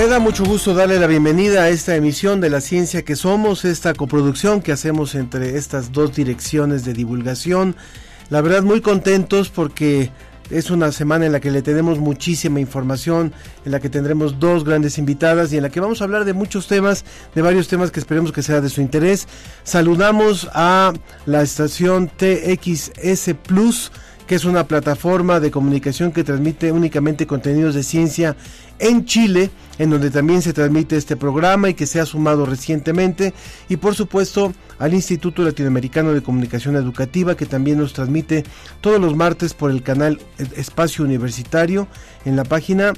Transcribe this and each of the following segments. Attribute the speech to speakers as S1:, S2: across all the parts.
S1: Me da mucho gusto darle la bienvenida a esta emisión de La Ciencia que Somos, esta coproducción que hacemos entre estas dos direcciones de divulgación. La verdad muy contentos porque es una semana en la que le tenemos muchísima información, en la que tendremos dos grandes invitadas y en la que vamos a hablar de muchos temas, de varios temas que esperemos que sea de su interés. Saludamos a la estación TXS Plus que es una plataforma de comunicación que transmite únicamente contenidos de ciencia en Chile, en donde también se transmite este programa y que se ha sumado recientemente, y por supuesto al Instituto Latinoamericano de Comunicación Educativa, que también nos transmite todos los martes por el canal Espacio Universitario en la página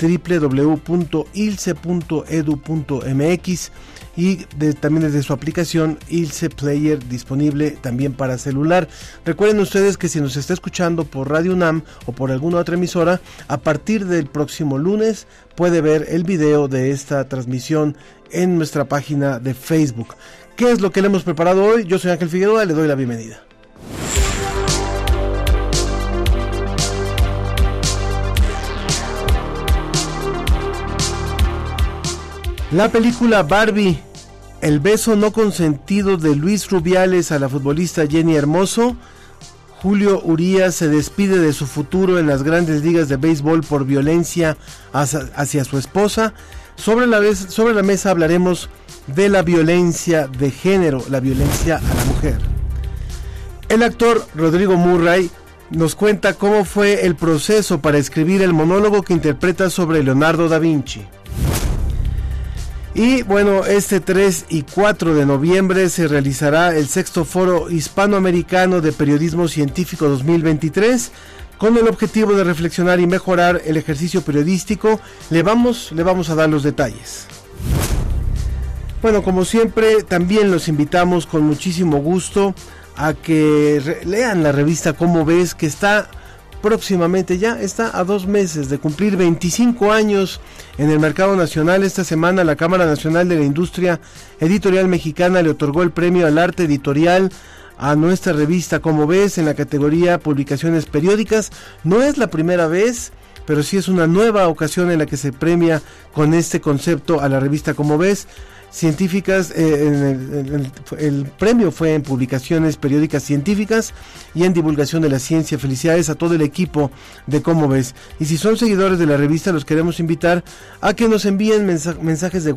S1: www.ilce.edu.mx y también desde su aplicación Ilse Player disponible también para celular. Recuerden ustedes que si nos está escuchando por Radio UNAM o por alguna otra emisora, a partir del próximo lunes puede ver el video de esta transmisión en nuestra página de Facebook. ¿Qué es lo que le hemos preparado hoy? Yo soy Ángel Figueroa, le doy la bienvenida. La película Barbie, El beso no consentido de Luis Rubiales a la futbolista Jenny Hermoso, Julio Urías se despide de su futuro en las grandes ligas de béisbol por violencia hacia, su esposa. Sobre la, sobre la mesa hablaremos de la violencia de género, la violencia a la mujer. El actor Rodrigo Murray nos cuenta cómo fue el proceso para escribir el monólogo que interpreta sobre Leonardo da Vinci. Y bueno, este 3 y 4 de noviembre se realizará el sexto foro hispanoamericano de periodismo científico 2023 con el objetivo de reflexionar y mejorar el ejercicio periodístico. Le vamos, le vamos a dar los detalles. Bueno, como siempre, también los invitamos con muchísimo gusto a que lean la revista Como ves, que está próximamente ya está a dos meses de cumplir 25 años en el mercado nacional. Esta semana la Cámara Nacional de la Industria Editorial Mexicana le otorgó el premio al arte editorial a nuestra revista Como ves en la categoría publicaciones periódicas. No es la primera vez, pero sí es una nueva ocasión en la que se premia con este concepto a la revista Como ves científicas, eh, el, premio fue en publicaciones periódicas científicas y en divulgación de la ciencia. Felicidades a todo el equipo de Cómo ves. Y si son seguidores de la revista, los queremos invitar a que nos envíen mensajes de,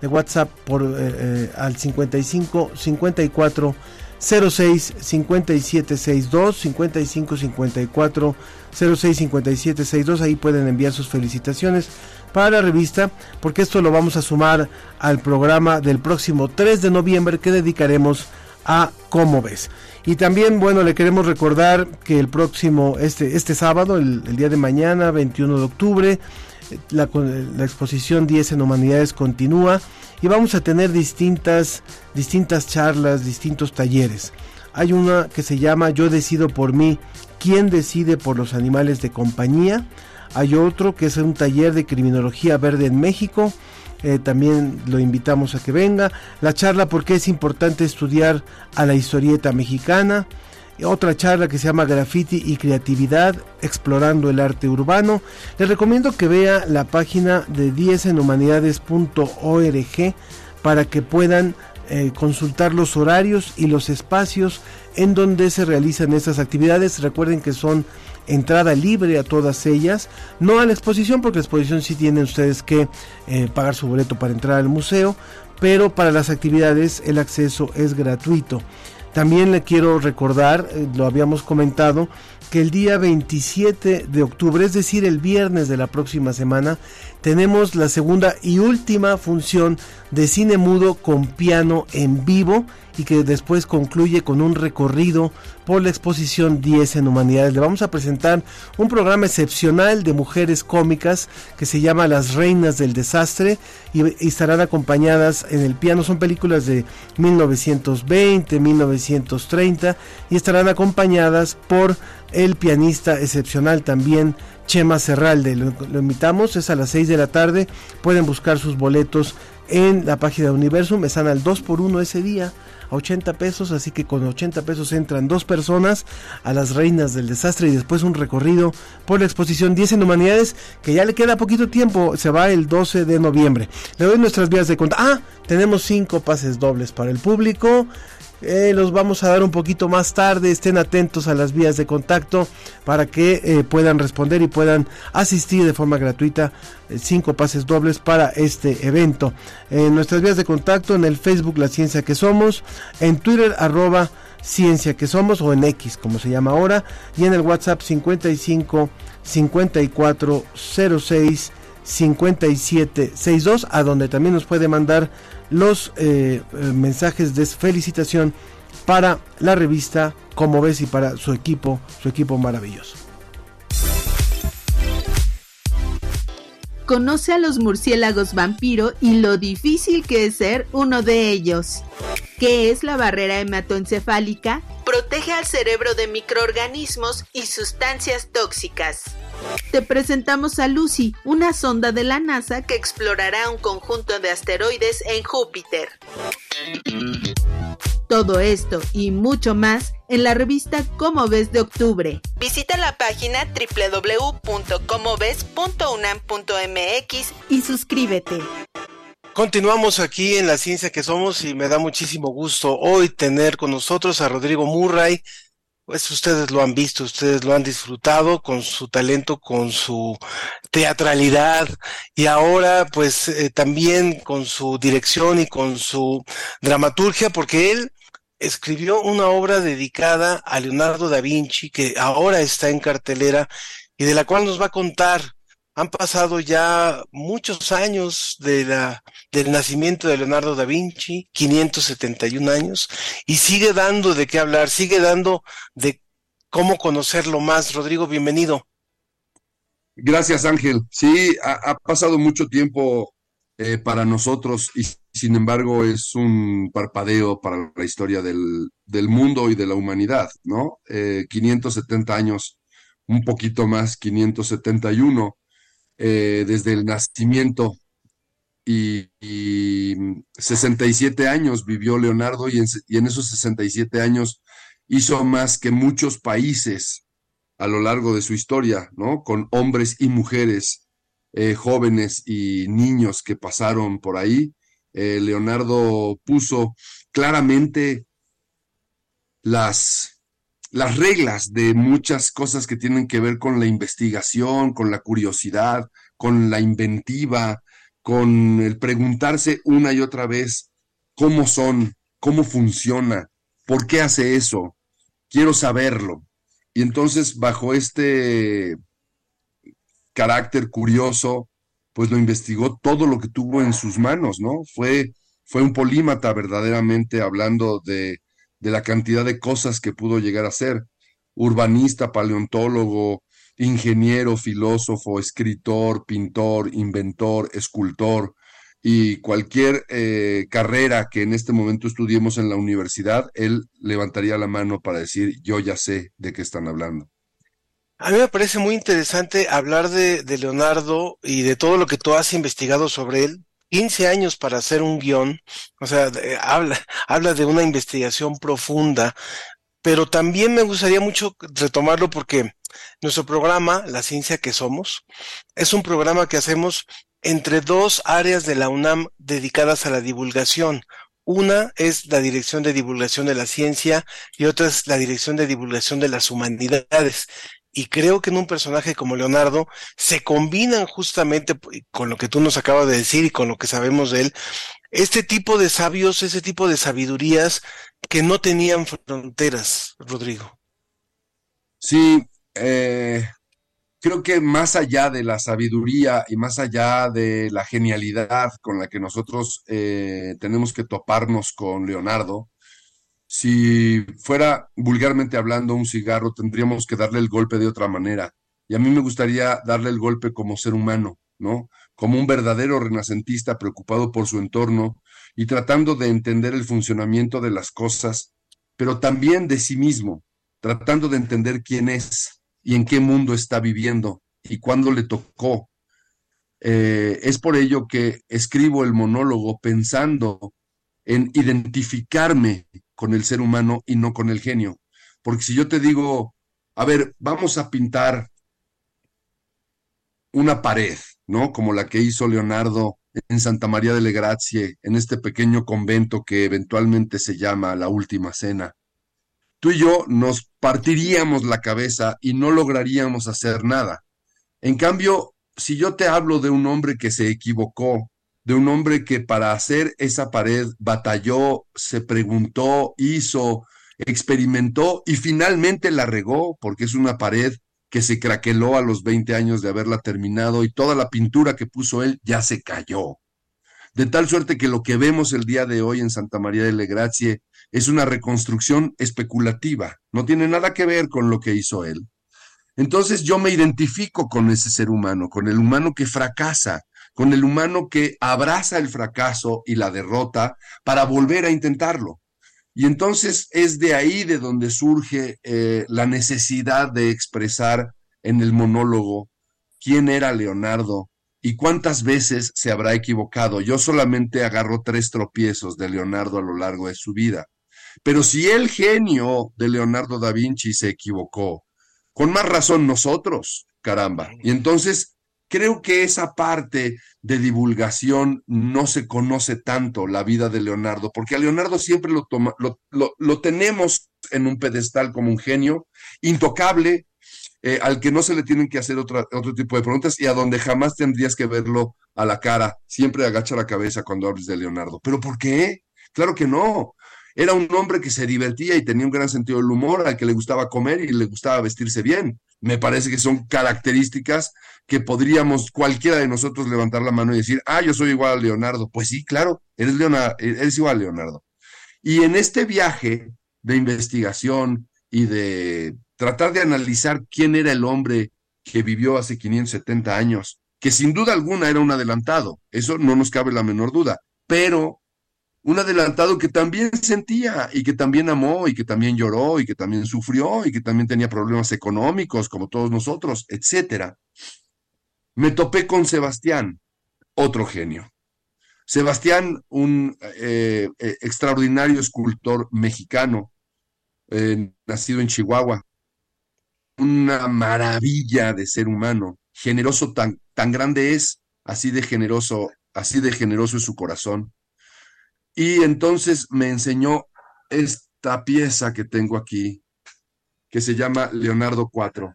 S1: de WhatsApp por, eh, eh, al 55 54 06 57 62 55 54 06 57 62 ahí pueden enviar sus felicitaciones para la revista, porque esto lo vamos a sumar al programa del próximo 3 de noviembre que dedicaremos a Cómo ves. Y también, bueno, le queremos recordar que el próximo, este, este sábado, el, día de mañana, 21 de octubre, La, la exposición 10 en humanidades continúa y vamos a tener distintas, distintas charlas, distintos talleres. Hay una que se llama Yo decido por mí, ¿quién decide por los animales de compañía? Hay otro que es un taller de criminología verde en México. Eh, también lo invitamos a que venga. La charla por qué es importante estudiar a la historieta mexicana. Otra charla que se llama Graffiti y Creatividad, explorando el arte urbano. Les recomiendo que vea la página de 10enhumanidades.org para que puedan eh, consultar los horarios y los espacios en donde se realizan estas actividades. Recuerden que son entrada libre a todas ellas, no a la exposición, porque la exposición sí tienen ustedes que eh, pagar su boleto para entrar al museo, pero para las actividades el acceso es gratuito. También le quiero recordar, eh, lo habíamos comentado, que el día 27 de octubre, es decir, el viernes de la próxima semana, tenemos la segunda y última función de cine mudo con piano en vivo y que después concluye con un recorrido por la exposición 10 en Humanidades. Le vamos a presentar un programa excepcional de mujeres cómicas que se llama Las Reinas del Desastre y, estarán acompañadas en el piano. Son películas de 1920, 1930 y estarán acompañadas por el pianista excepcional también Chema Serralde. Lo, invitamos, es a las 6 de la tarde. Pueden buscar sus boletos en la página de Universum. Están al 2 por 1 ese día a 80 pesos, así que con 80 pesos entran dos personas a las reinas del desastre y después un recorrido por la exposición 10 en humanidades que ya le queda poquito tiempo, se va el 12 de noviembre. Le doy nuestras vías de contacto. Ah, tenemos cinco pases dobles para el público. Eh, los vamos a dar un poquito más tarde. Estén atentos a las vías de contacto para que eh, puedan responder y puedan asistir de forma gratuita. Eh, cinco pases dobles para este evento. En nuestras vías de contacto, en el Facebook La Ciencia que Somos, en Twitter arroba Ciencia que Somos o en X como se llama ahora, y en el WhatsApp 55 54 06 5762 a donde también nos puede mandar los eh, eh, mensajes de felicitación para la revista Como ves y para su equipo, su equipo maravilloso.
S2: Conoce a los murciélagos vampiro y lo difícil que es ser uno de ellos. ¿Qué es la barrera hematoencefálica? Protege al cerebro de microorganismos y sustancias tóxicas. Te presentamos a Lucy, una sonda de la NASA que explorará un conjunto de asteroides en Júpiter. Todo esto y mucho más en la revista Cómo ves de octubre. Visita la página www.comoves.unam.mx y suscríbete.
S1: Continuamos aquí en La Ciencia que Somos y me da muchísimo gusto hoy tener con nosotros a Rodrigo Murray, pues ustedes lo han visto, ustedes lo han disfrutado con su talento, con su teatralidad y ahora pues eh, también con su dirección y con su dramaturgia, porque él escribió una obra dedicada a Leonardo da Vinci que ahora está en cartelera y de la cual nos va a contar han pasado ya muchos años de la, del nacimiento de Leonardo da Vinci, 571 años, y sigue dando de qué hablar, sigue dando de cómo conocerlo más. Rodrigo, bienvenido.
S3: Gracias, Ángel. Sí, ha, pasado mucho tiempo eh, para nosotros y sin embargo es un parpadeo para la historia del, del mundo y de la humanidad, ¿no? Eh, 570 años, un poquito más, 571 eh, desde el nacimiento y, y, 67 años vivió Leonardo y en, y en, esos 67 años hizo más que muchos países a lo largo de su historia, ¿no? Con hombres y mujeres, eh, jóvenes y niños que pasaron por ahí. Eh, Leonardo puso claramente las las reglas de muchas cosas que tienen que ver con la investigación, con la curiosidad, con la inventiva, con el preguntarse una y otra vez cómo son, cómo funciona, por qué hace eso, quiero saberlo. Y entonces, bajo este carácter curioso, pues lo investigó todo lo que tuvo en sus manos, ¿no? Fue, fue un polímata verdaderamente hablando de de la cantidad de cosas que pudo llegar a ser. Urbanista, paleontólogo, ingeniero, filósofo, escritor, pintor, inventor, escultor y cualquier eh, carrera que en este momento estudiemos en la universidad, él levantaría la mano para decir, yo ya sé de qué están hablando.
S1: A mí me parece muy interesante hablar de, de Leonardo y de todo lo que tú has investigado sobre él, 15 años para hacer un guion, o sea, habla, habla de una investigación profunda, pero también me gustaría mucho retomarlo porque nuestro programa, La Ciencia que Somos, es un programa que hacemos entre dos áreas de la UNAM dedicadas a la divulgación. Una es la Dirección de Divulgación de la Ciencia y otra es la Dirección de Divulgación de las Humanidades. Y creo que en un personaje como Leonardo se combinan justamente con lo que tú nos acabas de decir y con lo que sabemos de él, este tipo de sabios, ese tipo de sabidurías que no tenían fronteras, Rodrigo.
S3: Sí, eh, creo que más allá de la sabiduría y más allá de la genialidad con la que nosotros eh, tenemos que toparnos con Leonardo, si fuera vulgarmente hablando un cigarro, tendríamos que darle el golpe de otra manera. Y a mí me gustaría darle el golpe como ser humano, ¿no? Como un verdadero renacentista preocupado por su entorno y tratando de entender el funcionamiento de las cosas, pero también de sí mismo, tratando de entender quién es y en qué mundo está viviendo y cuándo le tocó. Eh, es por ello que escribo el monólogo pensando en identificarme con el ser humano y no con el genio. Porque si yo te digo, a ver, vamos a pintar una pared, ¿no? Como la que hizo Leonardo en Santa María delle Grazie, en este pequeño convento que eventualmente se llama la Última Cena. Tú y yo nos partiríamos la cabeza y no lograríamos hacer nada. En cambio, si yo te hablo de un hombre que se equivocó, de un hombre que para hacer esa pared batalló, se preguntó, hizo, experimentó y finalmente la regó, porque es una pared que se craqueló a los 20 años de haberla terminado y toda la pintura que puso él ya se cayó. De tal suerte que lo que vemos el día de hoy en Santa María de Grazie es una reconstrucción especulativa, no tiene nada que ver con lo que hizo él. Entonces yo me identifico con ese ser humano, con el humano que fracasa, con el humano que abraza el fracaso y la derrota para volver a intentarlo. Y entonces es de ahí de donde surge eh, la necesidad de expresar en el monólogo quién era Leonardo y cuántas veces se habrá equivocado. Yo solamente agarro tres tropiezos de Leonardo a lo largo de su vida. Pero si el genio de Leonardo da Vinci se equivocó, con más razón nosotros, caramba. Y entonces Creo que esa parte de divulgación no se conoce tanto, la vida de Leonardo, porque a Leonardo siempre lo, toma, lo, lo, tenemos en un pedestal como un genio intocable, eh, al que no se le tienen que hacer otro tipo de preguntas y a donde jamás tendrías que verlo a la cara. Siempre agacha la cabeza cuando hables de Leonardo. ¿Pero por qué? Claro que no. Era un hombre que se divertía y tenía un gran sentido del humor, al que le gustaba comer y le gustaba vestirse bien. Me parece que son características que podríamos cualquiera de nosotros levantar la mano y decir, ah, yo soy igual a Leonardo. Pues sí, claro, eres, Leonardo, eres igual a Leonardo. Y en este viaje de investigación y de tratar de analizar quién era el hombre que vivió hace 570 años, que sin duda alguna era un adelantado, eso no nos cabe la menor duda, pero un adelantado que también sentía y que también amó y que también lloró y que también sufrió y que también tenía problemas económicos como todos nosotros, etcétera. Me topé con Sebastián, otro genio. Sebastián, un eh, eh, extraordinario escultor mexicano, eh, nacido en Chihuahua, una maravilla de ser humano, generoso tan, tan grande es, así de generoso, así de generoso es su corazón y entonces me enseñó esta pieza que tengo aquí, que se llama Leonardo IV.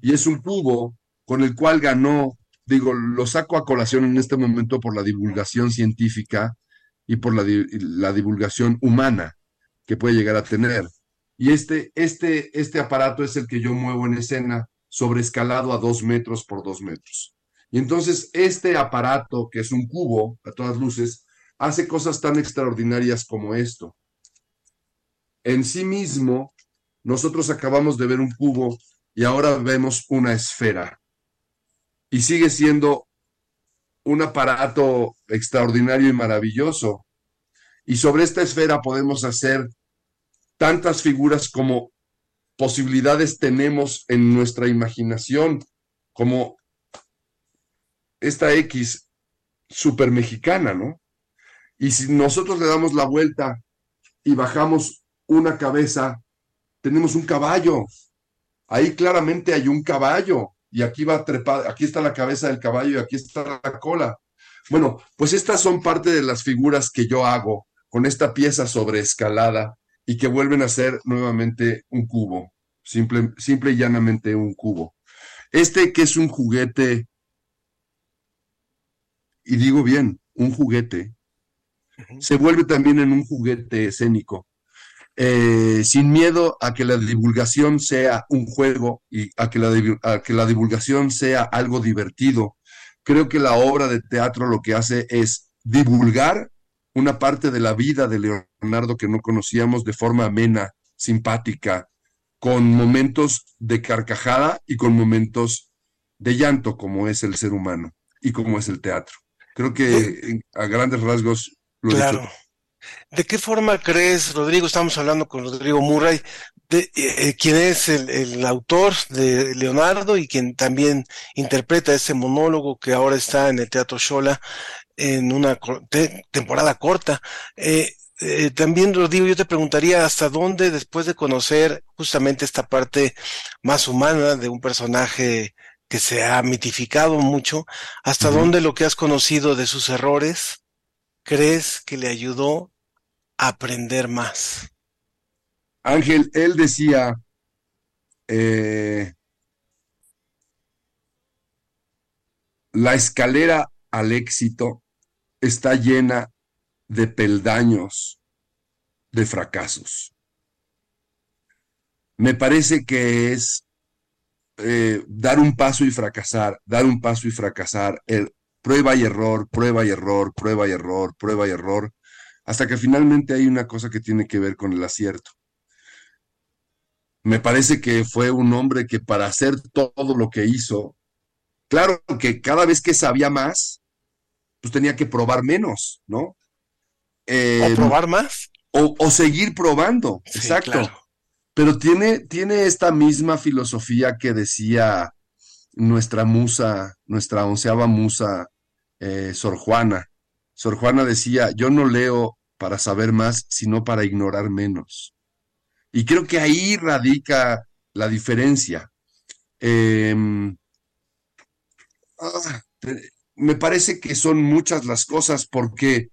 S3: Y es un cubo con el cual ganó, digo, lo saco a colación en este momento por la divulgación científica y por la, la divulgación humana que puede llegar a tener. Y este, este, este aparato es el que yo muevo en escena, sobreescalado a dos metros por dos metros. Y entonces este aparato, que es un cubo a todas luces, hace cosas tan extraordinarias como esto. En sí mismo, nosotros acabamos de ver un cubo y ahora vemos una esfera. Y sigue siendo un aparato extraordinario y maravilloso. Y sobre esta esfera podemos hacer tantas figuras como posibilidades tenemos en nuestra imaginación, como esta X super mexicana, ¿no? Y si nosotros le damos la vuelta y bajamos una cabeza, tenemos un caballo. Ahí claramente hay un caballo y aquí va trepar, aquí está la cabeza del caballo y aquí está la cola. Bueno, pues estas son parte de las figuras que yo hago con esta pieza sobreescalada y que vuelven a ser nuevamente un cubo, simple, simple y llanamente un cubo. Este que es un juguete, y digo bien, un juguete, se vuelve también en un juguete escénico, eh, sin miedo a que la divulgación sea un juego y a que, la, a que la divulgación sea algo divertido. Creo que la obra de teatro lo que hace es divulgar una parte de la vida de Leonardo que no conocíamos de forma amena, simpática, con momentos de carcajada y con momentos de llanto, como es el ser humano y como es el teatro. Creo que a grandes rasgos
S4: claro. ¿De qué forma crees, Rodrigo? Estamos hablando con Rodrigo Murray, de, eh, quien es el, el, autor de Leonardo y quien también interpreta ese monólogo que ahora está en el Teatro Shola en una te temporada corta. Eh, eh, también, Rodrigo, yo te preguntaría hasta dónde, después de conocer justamente esta parte más humana de un personaje que se ha mitificado mucho, hasta uh -huh. dónde lo que has conocido de sus errores crees que le ayudó a aprender más.
S3: Ángel, él decía, eh, la escalera al éxito está llena de peldaños de fracasos. Me parece que es eh, dar un paso y fracasar, dar un paso y fracasar, el, prueba y error, prueba y error, prueba y error, prueba y error, hasta que finalmente hay una cosa que tiene que ver con el acierto. Me parece que fue un hombre que para hacer todo lo que hizo, claro que cada vez que sabía más, pues tenía que probar menos, ¿no?
S4: Eh, ¿O probar más?
S3: O, o seguir probando, sí, exacto. Claro. Pero tiene, tiene esta misma filosofía que decía nuestra musa, nuestra onceava musa, eh, Sor Juana. Sor Juana decía, yo no leo para saber más, sino para ignorar menos. Y creo que ahí radica la diferencia. Eh, ah, me parece que son muchas las cosas porque,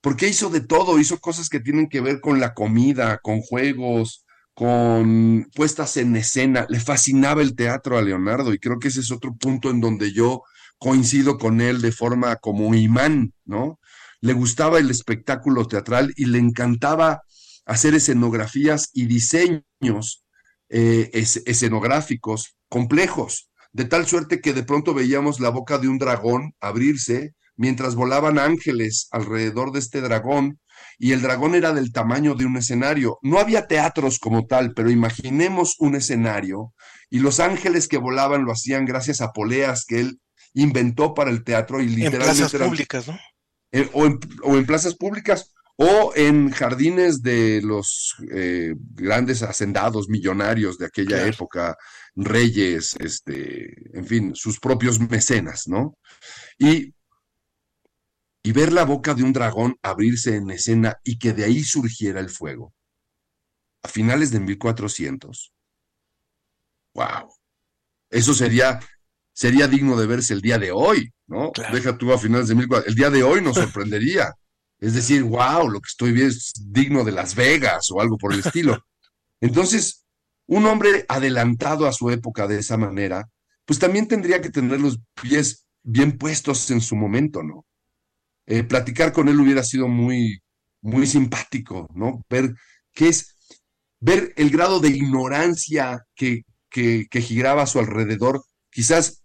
S3: porque hizo de todo, hizo cosas que tienen que ver con la comida, con juegos, con puestas en escena. Le fascinaba el teatro a Leonardo y creo que ese es otro punto en donde yo coincido con él de forma como imán, ¿no? Le gustaba el espectáculo teatral y le encantaba hacer escenografías y diseños eh, es, escenográficos complejos, de tal suerte que de pronto veíamos la boca de un dragón abrirse mientras volaban ángeles alrededor de este dragón y el dragón era del tamaño de un escenario. No había teatros como tal, pero imaginemos un escenario y los ángeles que volaban lo hacían gracias a poleas que él inventó para el teatro y literalmente...
S4: En plazas
S3: eran,
S4: públicas, ¿no?
S3: eh, o, en, o, en, plazas públicas o en jardines de los eh, grandes hacendados millonarios de aquella claro. época, reyes, este, en fin, sus propios mecenas, ¿no? Y y ver la boca de un dragón abrirse en escena y que de ahí surgiera el fuego. A finales de 1400. ¡Wow! Eso sería, sería digno de verse el día de hoy, ¿no? Claro. Deja tú a finales de 1400. El día de hoy nos sorprendería. es decir, wow, lo que estoy viendo es digno de Las Vegas o algo por el estilo. Entonces, un hombre adelantado a su época de esa manera, pues también tendría que tener los pies bien puestos en su momento, ¿no? eh, platicar con él hubiera sido muy, muy simpático, ¿no? Ver qué es, ver el grado de ignorancia que, que, que giraba a su alrededor, quizás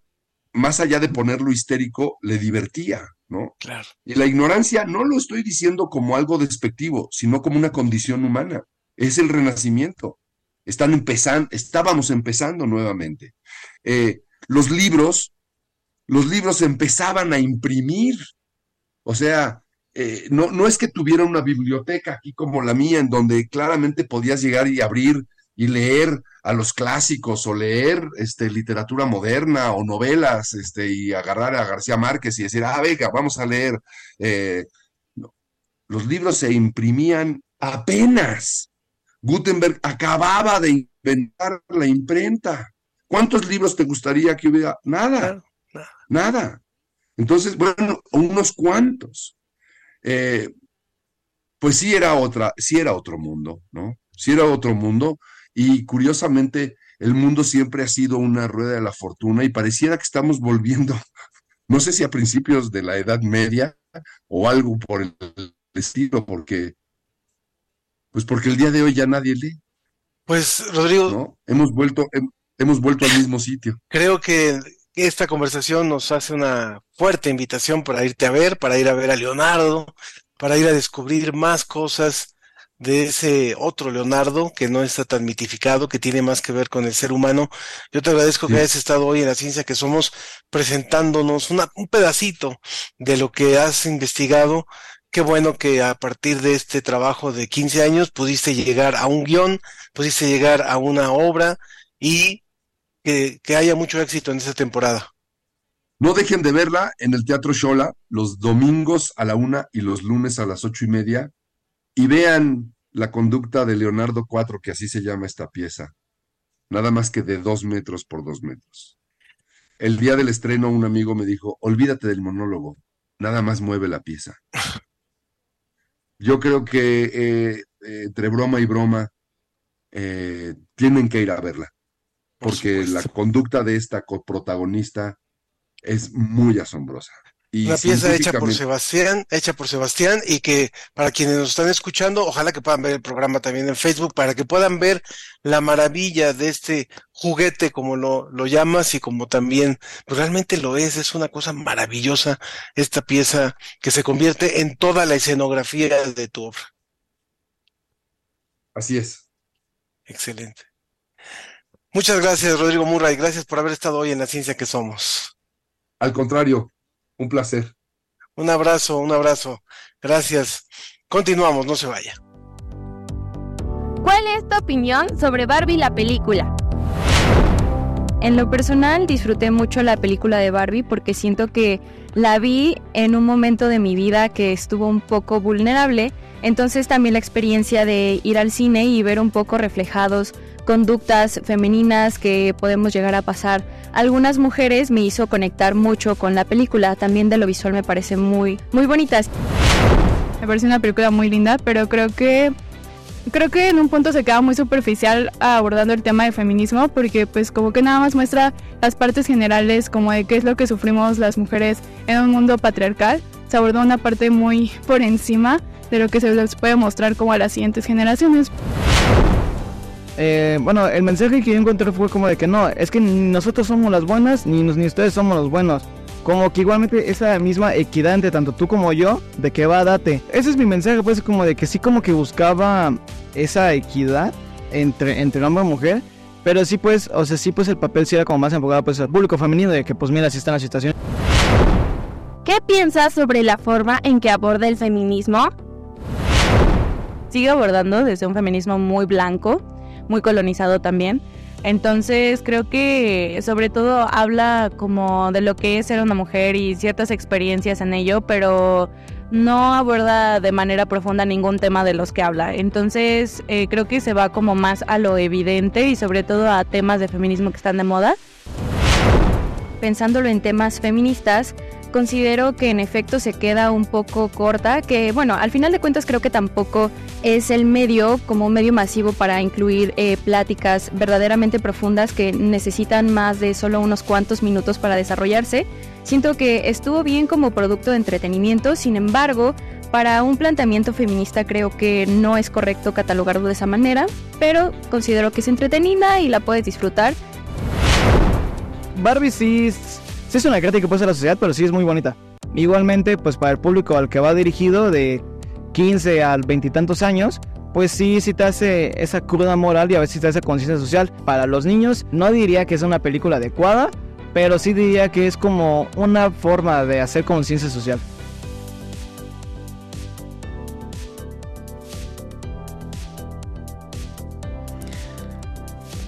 S3: más allá de ponerlo histérico, le divertía, ¿no?
S4: Claro.
S3: Y la ignorancia no lo estoy diciendo como algo despectivo, sino como una condición humana. Es el renacimiento. están empezando, estábamos empezando nuevamente. Eh, los libros, los libros empezaban a imprimir. O sea, eh, no, no es que tuviera una biblioteca aquí como la mía, en donde claramente podías llegar y abrir y leer a los clásicos o leer este, literatura moderna o novelas este, y agarrar a García Márquez y decir, ah, venga, vamos a leer. Eh, los libros se imprimían apenas. Gutenberg acababa de inventar la imprenta. ¿Cuántos libros te gustaría que hubiera? Nada, nada. Entonces, bueno, unos cuantos. Eh, pues sí era otra, sí era otro mundo, ¿no? Sí era otro mundo y curiosamente el mundo siempre ha sido una rueda de la fortuna y pareciera que estamos volviendo, no sé si a principios de la Edad Media o algo por el estilo, porque pues porque el día de hoy ya nadie lee.
S1: Pues Rodrigo,
S3: hemos vuelto hemos vuelto al mismo sitio.
S1: Creo que esta conversación nos hace una fuerte invitación para irte a ver, para ir a ver a Leonardo, para ir a descubrir más cosas de ese otro Leonardo que no está tan mitificado, que tiene más que ver con el ser humano. Yo te agradezco que hayas estado hoy en la ciencia que somos presentándonos un pedacito de lo que has investigado. Qué bueno que a partir de este trabajo de 15 años pudiste llegar a un guion, pudiste llegar a una obra y que, que haya mucho éxito en esta temporada.
S3: No dejen de verla en el Teatro Shola los domingos a la una y los lunes a las ocho y media y vean la conducta de Leonardo IV, que así se llama esta pieza, nada más que de dos metros por dos metros. El día del estreno un amigo me dijo, olvídate del monólogo, nada más mueve la pieza. Yo creo que eh, entre broma y broma eh, tienen que ir a verla, porque la conducta de esta coprotagonista es muy asombrosa.
S1: Una pieza hecha por Sebastián, hecha por Sebastián y que para quienes nos están escuchando, ojalá que puedan ver el programa también en Facebook para que puedan ver la maravilla de este juguete como lo, lo llamas y como también pues realmente lo es, es una cosa maravillosa esta pieza que se convierte en toda la escenografía de tu obra.
S3: Así es.
S1: Excelente. Muchas gracias, Rodrigo Murray. Gracias por haber estado hoy en la ciencia que somos.
S3: Al contrario, un placer.
S1: Un abrazo, un abrazo. Gracias. Continuamos, no se vaya.
S5: ¿Cuál es tu opinión sobre Barbie la película?
S6: En lo personal disfruté mucho la película de Barbie porque siento que la vi en un momento de mi vida que estuvo un poco vulnerable, entonces también la experiencia de ir al cine y ver un poco reflejados conductas femeninas que podemos llegar a pasar algunas mujeres me hizo conectar mucho con la película. También de lo visual me parece muy, muy bonitas.
S7: Me parece una película muy linda, pero creo que creo que en un punto se queda muy superficial abordando el tema de feminismo porque pues como que nada más muestra las partes generales como de qué es lo que sufrimos las mujeres en un mundo patriarcal. Se abordó una parte muy por encima de lo que se les puede mostrar como a las siguientes generaciones.
S8: Eh, bueno, el mensaje que yo encontré fue como de que no, es que ni nosotros somos las buenas, ni, ni ustedes somos los buenos. Como que igualmente esa misma equidad entre tanto tú como yo, de que va, date. Ese es mi mensaje, pues como de que sí como que buscaba esa equidad entre, entre hombre y mujer. Pero sí pues, o sea, sí pues el papel sí era como más enfocado pues al público femenino, de que pues mira, si está la situación.
S5: ¿Qué piensas sobre la forma en que aborda el feminismo?
S6: Sigue abordando desde un feminismo muy blanco, muy colonizado también. Entonces creo que sobre todo habla como de lo que es ser una mujer y ciertas experiencias en ello, pero no aborda de manera profunda ningún tema de los que habla. Entonces eh, creo que se va como más a lo evidente y sobre todo a temas de feminismo que están de moda. Pensándolo en temas feministas, considero que en efecto se queda un poco corta, que bueno, al final de cuentas creo que tampoco es el medio como medio masivo para incluir eh, pláticas verdaderamente profundas que necesitan más de solo unos cuantos minutos para desarrollarse. Siento que estuvo bien como producto de entretenimiento, sin embargo, para un planteamiento feminista creo que no es correcto catalogarlo de esa manera, pero considero que es entretenida y la puedes disfrutar.
S8: Barbie sí es una crítica que puede ser la sociedad, pero sí es muy bonita. Igualmente, pues para el público al que va dirigido de 15 al veintitantos años, pues sí, sí te hace esa cruda moral y a veces te hace conciencia social. Para los niños no diría que es una película adecuada, pero sí diría que es como una forma de hacer conciencia social.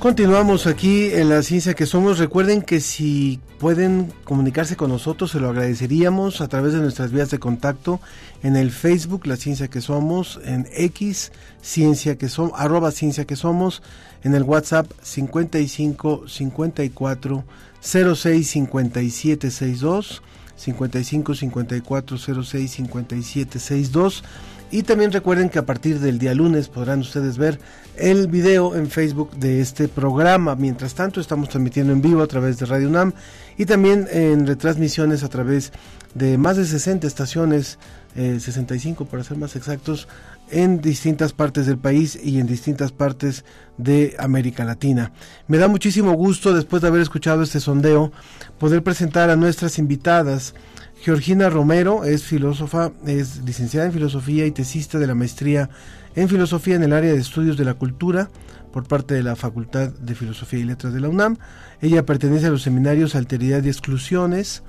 S1: Continuamos aquí en la ciencia que somos. Recuerden que si pueden comunicarse con nosotros, se lo agradeceríamos a través de nuestras vías de contacto en el Facebook, la ciencia que somos, en X, ciencia que somos, arroba ciencia que somos, en el WhatsApp 55 54 06 57 62, 55 54 06 57 62. Y también recuerden que a partir del día lunes podrán ustedes ver el video en Facebook de este programa. Mientras tanto, estamos transmitiendo en vivo a través de Radio UNAM y también en retransmisiones a través de más de 60 estaciones, 65 eh, para ser más exactos, en distintas partes del país y en distintas partes de América Latina. Me da muchísimo gusto, después de haber escuchado este sondeo, poder presentar a nuestras invitadas. Georgina Romero es filósofa, es licenciada en filosofía y tesista de la maestría en filosofía en el área de estudios de la cultura por parte de la Facultad de Filosofía y Letras de la UNAM. Ella pertenece a los seminarios Alteridad y Exclusiones,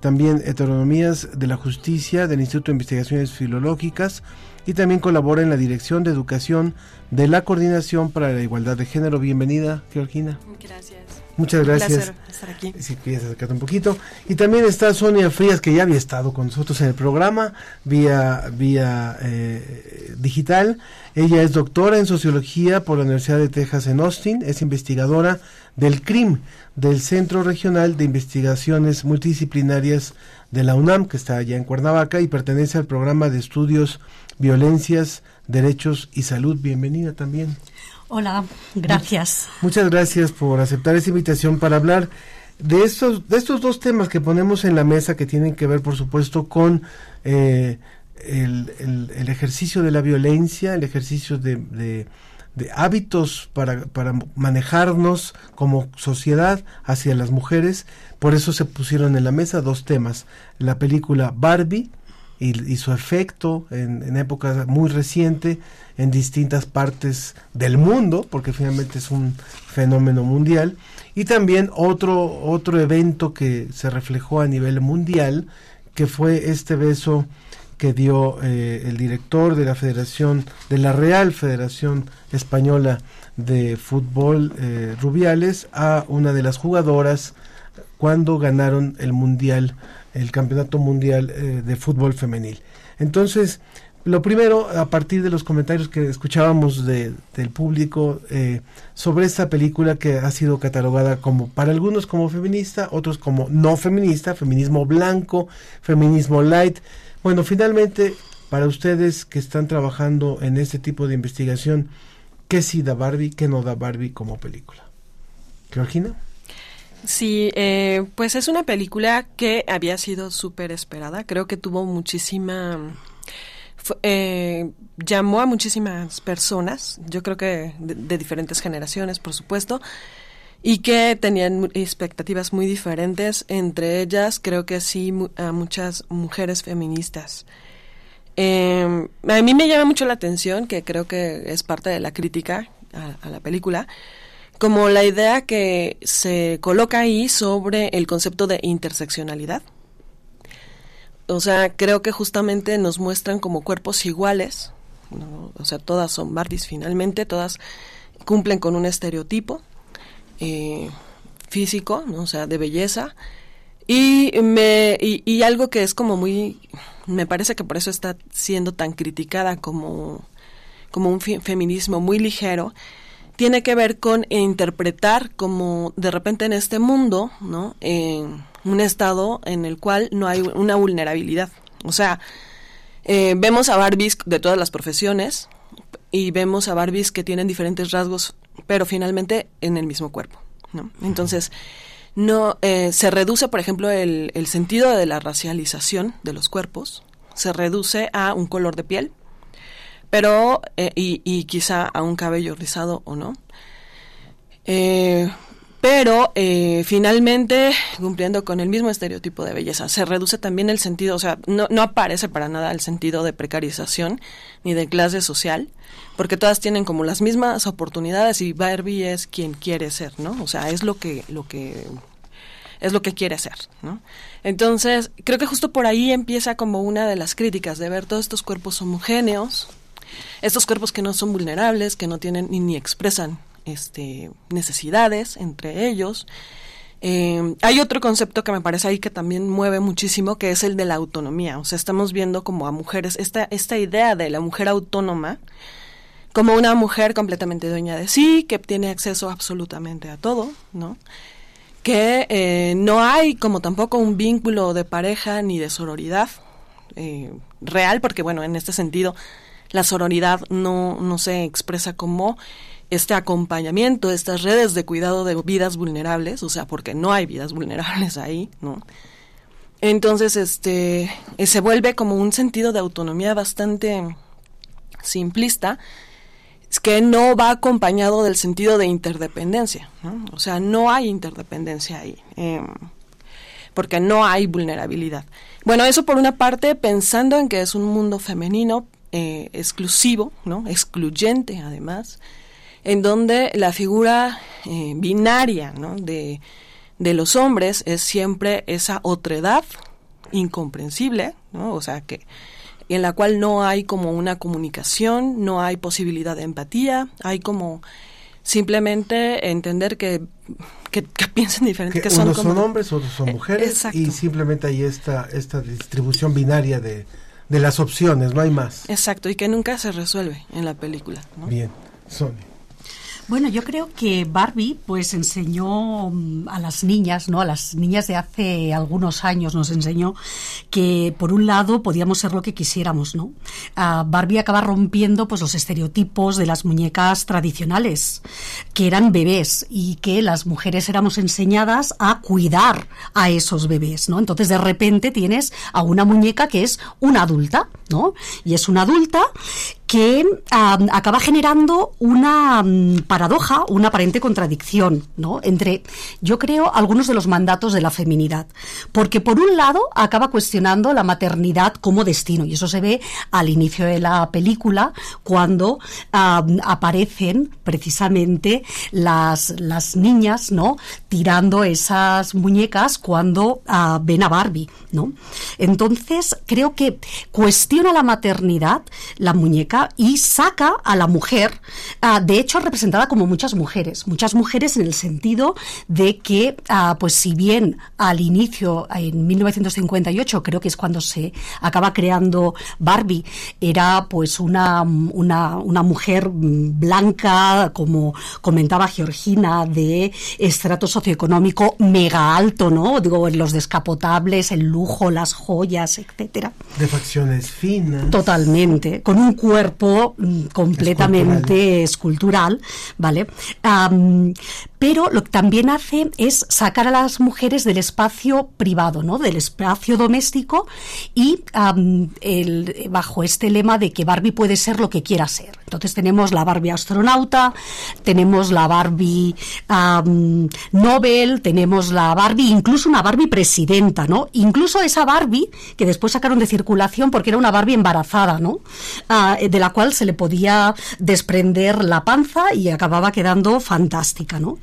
S1: también Heteronomías de la Justicia del Instituto de Investigaciones Filológicas y también colabora en la Dirección de Educación de la Coordinación para la Igualdad de Género. Bienvenida, Georgina.
S9: Gracias.
S1: Muchas gracias.
S9: Un placer estar aquí.
S1: Si quieres acercarte un poquito. Y también está Sonia Frías, que ya había estado con nosotros en el programa, vía, vía eh, digital. Ella es doctora en sociología por la Universidad de Texas en Austin, es investigadora del CRIM, del Centro Regional de Investigaciones Multidisciplinarias de la UNAM, que está allá en Cuernavaca y pertenece al programa de estudios Violencias, Derechos y Salud. Bienvenida también.
S9: Hola, gracias.
S1: Muchas gracias por aceptar esta invitación para hablar de estos, de estos dos temas que ponemos en la mesa que tienen que ver, por supuesto, con eh, el, el, ejercicio de la violencia, el ejercicio de, de, hábitos para, para, manejarnos como sociedad hacia las mujeres. Por eso se pusieron en la mesa dos temas. La película Barbie y, y su efecto en, en época muy reciente en distintas partes del mundo, porque finalmente es un fenómeno mundial, y también otro, otro evento que se reflejó a nivel mundial, que fue este beso que dio eh, el director de la Federación, de la Real Federación Española de Fútbol, eh, Rubiales, a una de las jugadoras cuando ganaron el mundial, el campeonato mundial eh, de fútbol femenil. Entonces, lo primero, a partir de los comentarios que escuchábamos de, del público eh, sobre esta película que ha sido catalogada como, para algunos como feminista, otros como no feminista, feminismo blanco, feminismo light. Bueno, finalmente, para ustedes que están trabajando en este tipo de investigación, ¿qué sí da Barbie, qué no da Barbie como película? Georgina.
S9: Sí, eh, pues es una película que había sido súper esperada. Creo que tuvo muchísima eh, llamó a muchísimas personas, yo creo que de, diferentes generaciones, por supuesto, y que tenían expectativas muy diferentes, entre ellas creo que sí a muchas mujeres feministas. Em, a mí me llama mucho la atención, que creo que es parte de la crítica a la película, como la idea que se coloca ahí sobre el concepto de interseccionalidad o sea, creo que justamente nos muestran como cuerpos iguales, o sea, todas son Barbies finalmente, todas cumplen con un estereotipo eh, físico, ¿no? o sea, de belleza. Y, me, y, algo que es como muy, me parece que por eso está siendo tan criticada como, como un feminismo muy ligero, tiene que ver con interpretar como de repente en este mundo, ¿no? Un estado en el cual no hay una vulnerabilidad. O sea, eh, vemos a Barbies de todas las profesiones y vemos a Barbies que tienen diferentes rasgos, pero finalmente en el mismo cuerpo. ¿no? Entonces, no eh, se reduce, por ejemplo, el, el, sentido de la racialización de los cuerpos, se reduce a un color de piel, pero y, y, quizá a un cabello rizado o no. Eh, pero eh, finalmente cumpliendo con el mismo estereotipo de belleza. Se reduce también el sentido, o sea, no, aparece para nada el sentido de precarización ni de clase social, porque todas tienen como las mismas oportunidades y Barbie es quien quiere ser, ¿no? O sea, es lo que, lo que es lo que quiere ser, ¿no? Entonces, creo que justo por ahí empieza como una de las críticas de ver todos estos cuerpos homogéneos, estos cuerpos que no son vulnerables, que no tienen ni, ni expresan este, necesidades entre ellos. Eh, hay otro concepto que me parece ahí que también mueve muchísimo, que es el de la autonomía. O sea, estamos viendo como a mujeres, esta, esta idea de la mujer autónoma, como una mujer completamente dueña de sí, que tiene acceso absolutamente a todo, ¿no? Que eh, no hay como tampoco un vínculo de pareja ni de sororidad eh, real, porque bueno, en este sentido, la sororidad no, no se expresa como este acompañamiento, estas redes de cuidado de vidas vulnerables, o sea, porque no hay vidas vulnerables ahí, ¿no? Entonces, este, eh, se vuelve como un sentido de autonomía bastante simplista, que no va acompañado del sentido de interdependencia, ¿no? O sea, no hay interdependencia ahí, eh, porque no hay vulnerabilidad. Bueno, eso por una parte, pensando en que es un mundo femenino eh, exclusivo, ¿no? Excluyente, además, en donde la figura eh, binaria ¿no? de, de, los hombres es siempre esa otredad incomprensible, ¿no? o sea, que en la cual no hay como una comunicación, no hay posibilidad de empatía, hay como simplemente entender que, que, piensan diferente.
S1: Que, unos son, hombres, otros son eh, mujeres, y simplemente hay esta, esta distribución binaria de, de las opciones, no hay más.
S9: Exacto, y que nunca se resuelve en la película. ¿no?
S1: Bien, Sonia.
S10: Bueno, yo creo que Barbie pues enseñó mm, a las niñas, ¿no? A las niñas de hace algunos años nos enseñó que por un lado podíamos ser lo que quisiéramos, ¿no? Barbie acaba rompiendo pues los estereotipos de las muñecas tradicionales, que eran bebés y que las mujeres éramos enseñadas a cuidar a esos bebés, ¿no? Entonces de repente tienes a una muñeca que es una adulta, ¿no? Y es una adulta que acaba generando una paradoja, una aparente contradicción, ¿no? Entre, yo creo, algunos de los mandatos de la feminidad. Porque por un lado acaba cuestionando la maternidad como destino, y eso se ve al inicio de la película, cuando aparecen precisamente las, las niñas, ¿no? Tirando esas muñecas cuando ah, ven a Barbie, ¿no? Entonces, creo que cuestiona la maternidad, la muñeca, y saca a la mujer, ah, de hecho representada como muchas mujeres, muchas mujeres en el sentido de que, ah, pues si bien al inicio, en 1958, creo que es cuando se acaba creando Barbie, era pues una, una, una mujer blanca, como comentaba Georgina, de estrato socioeconómico mega alto, ¿no? Digo, los descapotables, el lujo, las joyas, etcétera.
S1: De facciones finas.
S10: Totalmente, con un cuerpo Mm, completamente escultural, ¿vale? pero lo que también hace es sacar a las mujeres del espacio privado, ¿no? Del espacio doméstico y bajo este lema de que Barbie puede ser lo que quiera ser. Entonces tenemos la Barbie astronauta, tenemos la Barbie Nobel, tenemos la Barbie, incluso una Barbie presidenta, ¿no? Incluso esa Barbie que después sacaron de circulación porque era una Barbie embarazada, ¿no? Ah, de la cual se le podía desprender la panza y acababa quedando fantástica, ¿no?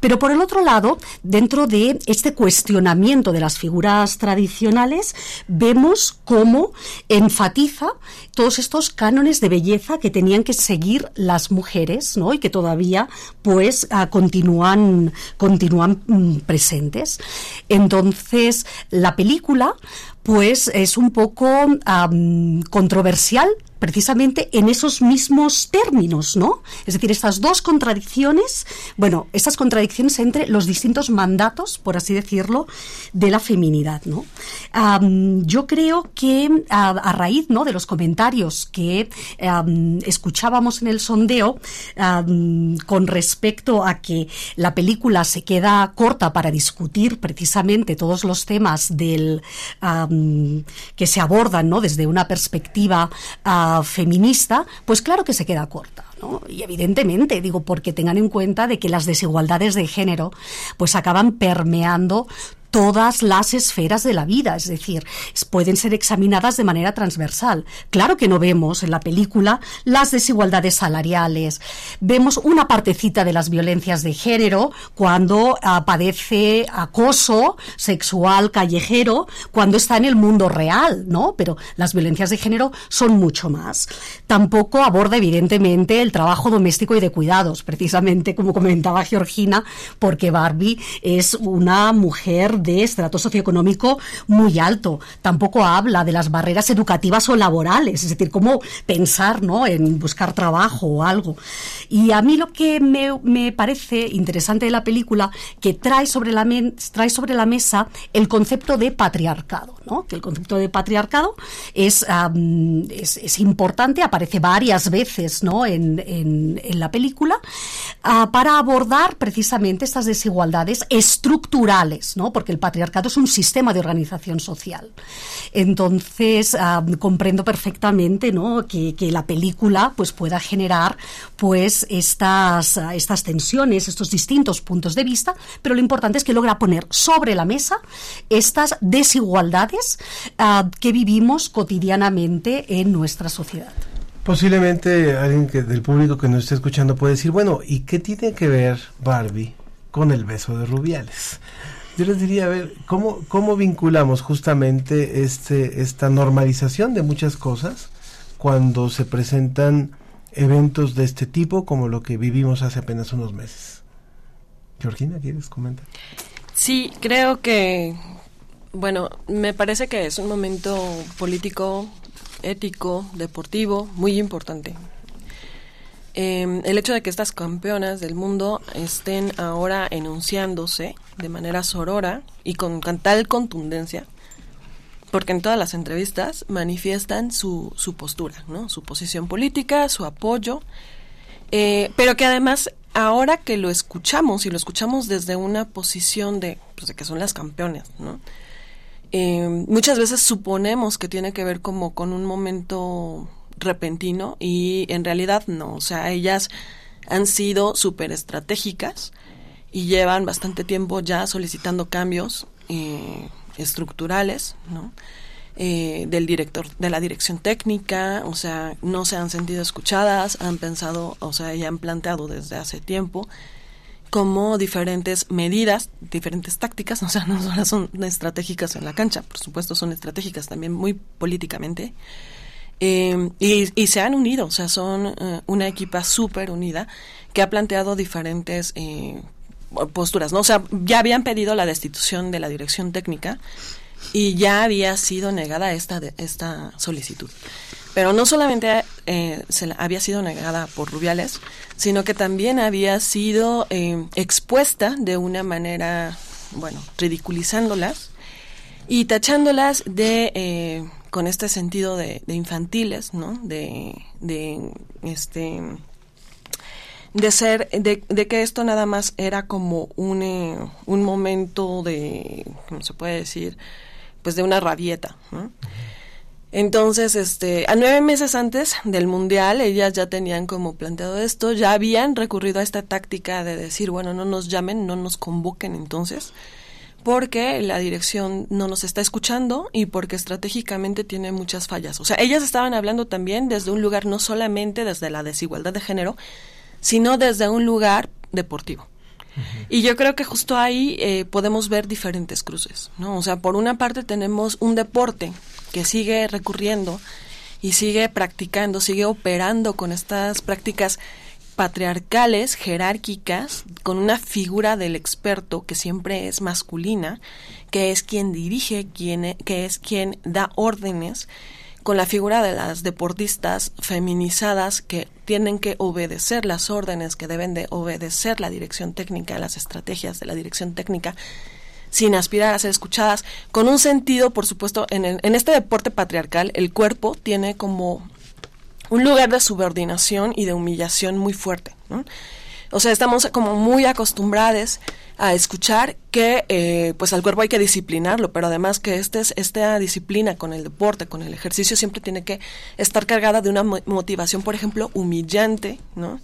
S10: Pero por el otro lado, dentro de este cuestionamiento de las figuras tradicionales, vemos cómo enfatiza todos estos cánones de belleza que tenían que seguir las mujeres, ¿no? Y que todavía, pues, ah, continúan, continúan mm, presentes. Entonces, la película, pues, es un poco controversial precisamente en esos mismos términos, ¿no? Es decir, estas dos contradicciones, bueno, estas contradicciones entre los distintos mandatos, por así decirlo, de la feminidad, ¿no? yo creo que a, raíz, ¿no? De los comentarios que escuchábamos en el sondeo con respecto a que la película se queda corta para discutir precisamente todos los temas del que se abordan, ¿no? Desde una perspectiva feminista, pues claro que se queda corta. ¿no? Y evidentemente, digo, porque tengan en cuenta de que las desigualdades de género pues acaban permeando todas las esferas de la vida, es decir, pueden ser examinadas de manera transversal. Claro que no vemos en la película las desigualdades salariales, vemos una partecita de las violencias de género cuando padece acoso sexual callejero, cuando está en el mundo real, ¿no? Pero las violencias de género son mucho más. Tampoco aborda evidentemente el trabajo doméstico y de cuidados, precisamente como comentaba Georgina, porque Barbie es una mujer de estrato socioeconómico muy alto. Tampoco habla de las barreras educativas o laborales, es decir, cómo pensar ¿no? en buscar trabajo o algo. Y a mí lo que me, parece interesante de la película, que trae sobre la, trae sobre la mesa el concepto de patriarcado, que el concepto de patriarcado es, es, importante, aparece varias veces ¿no? en, en, la película, ah, para abordar precisamente estas desigualdades estructurales, ¿no? porque el patriarcado es un sistema de organización social. Entonces, comprendo perfectamente ¿no? que, la película pues, pueda generar pues, estas, estas tensiones, estos distintos puntos de vista, pero lo importante es que logra poner sobre la mesa estas desigualdades ah, que vivimos cotidianamente en nuestra sociedad.
S1: Posiblemente alguien que, del público que nos esté escuchando puede decir, bueno, ¿y qué tiene que ver Barbie con el beso de Rubiales? Yo les diría, a ver, ¿cómo, cómo vinculamos justamente este, esta normalización de muchas cosas cuando se presentan eventos de este tipo como lo que vivimos hace apenas unos meses? Georgina, ¿quieres comentar?
S9: Sí, creo que, bueno, me parece que es un momento político, ético, deportivo muy importante. Em, el hecho de que estas campeonas del mundo estén ahora enunciándose de manera sorora y con, tal contundencia, porque en todas las entrevistas manifiestan su, su postura, ¿no? su posición política, su apoyo, eh, pero que además ahora que lo escuchamos y lo escuchamos desde una posición de, pues, de que son las campeonas, ¿no? Em, muchas veces suponemos que tiene que ver como con un momento repentino y en realidad no, o sea, ellas han sido súper estratégicas y llevan bastante tiempo ya solicitando cambios eh, estructurales, ¿no? Eh, del director, de la dirección técnica, o sea, no se han sentido escuchadas, han pensado, o sea, ya han planteado desde hace tiempo como diferentes medidas, diferentes tácticas, o sea, no solo son estratégicas en la cancha, por supuesto son estratégicas también muy políticamente, eh, y, se han unido, o sea, son eh, una equipa súper unida que ha planteado diferentes eh, posturas, ¿no? O sea, ya habían pedido la destitución de la dirección técnica y ya había sido negada esta, esta solicitud. Pero no solamente se había sido negada por Rubiales, sino que también había sido expuesta de una manera, bueno, ridiculizándolas y tachándolas de con este sentido de, infantiles, ¿no? De, este de ser de, que esto nada más era como un, eh, un momento de cómo se puede decir pues de una rabieta. Entonces este a nueve meses antes del mundial ellas ya tenían como planteado esto ya habían recurrido a esta táctica de decir bueno no nos llamen no nos convoquen entonces porque la dirección no nos está escuchando y porque estratégicamente tiene muchas fallas. O sea, ellas estaban hablando también desde un lugar no solamente desde la desigualdad de género, sino desde un lugar deportivo. Y yo creo que justo ahí eh, podemos ver diferentes cruces, ¿no? O sea, por una parte tenemos un deporte que sigue recurriendo y sigue practicando, sigue operando con estas prácticas patriarcales, jerárquicas, con una figura del experto que siempre es masculina, que es quien dirige, quien, que es quien da órdenes, con la figura de las deportistas feminizadas que tienen que obedecer las órdenes, que deben de obedecer la dirección técnica, las estrategias de la dirección técnica, sin aspirar a ser escuchadas, con un sentido, por supuesto, en, en este deporte patriarcal, el cuerpo tiene como un lugar de subordinación y de humillación muy fuerte. O sea, estamos como muy acostumbrados a escuchar que eh, pues al cuerpo hay que disciplinarlo, pero además que este es, esta disciplina con el deporte, con el ejercicio, siempre tiene que estar cargada de una motivación, por ejemplo, humillante, ¿no?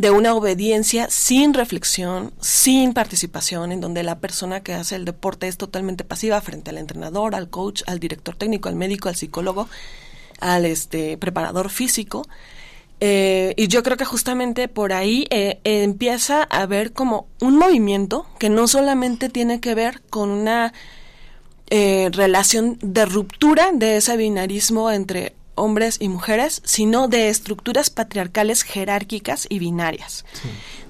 S9: De una obediencia sin reflexión, sin participación, en donde la persona que hace el deporte es totalmente pasiva frente al entrenador, al coach, al director técnico, al médico, al psicólogo, al este preparador físico. Eh, y yo creo que justamente por ahí eh, empieza a haber como un movimiento que no solamente tiene que ver con una eh, relación de ruptura de ese binarismo entre hombres y mujeres, sino de estructuras patriarcales jerárquicas y binarias.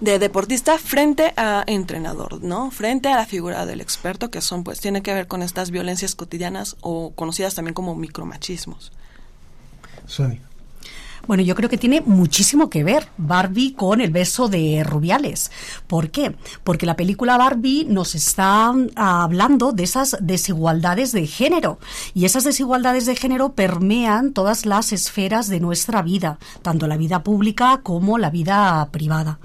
S9: De deportista frente a entrenador, ¿no? Frente a la figura del experto, que son, pues, tiene que ver con estas violencias cotidianas o conocidas también como micromachismos.
S1: Sonia.
S10: Bueno, yo creo que tiene muchísimo que ver Barbie con el beso de Rubiales. ¿Por qué? Porque la película Barbie nos está ah, hablando de esas desigualdades de género. Y esas desigualdades de género permean todas las esferas de nuestra vida, tanto la vida pública como la vida privada.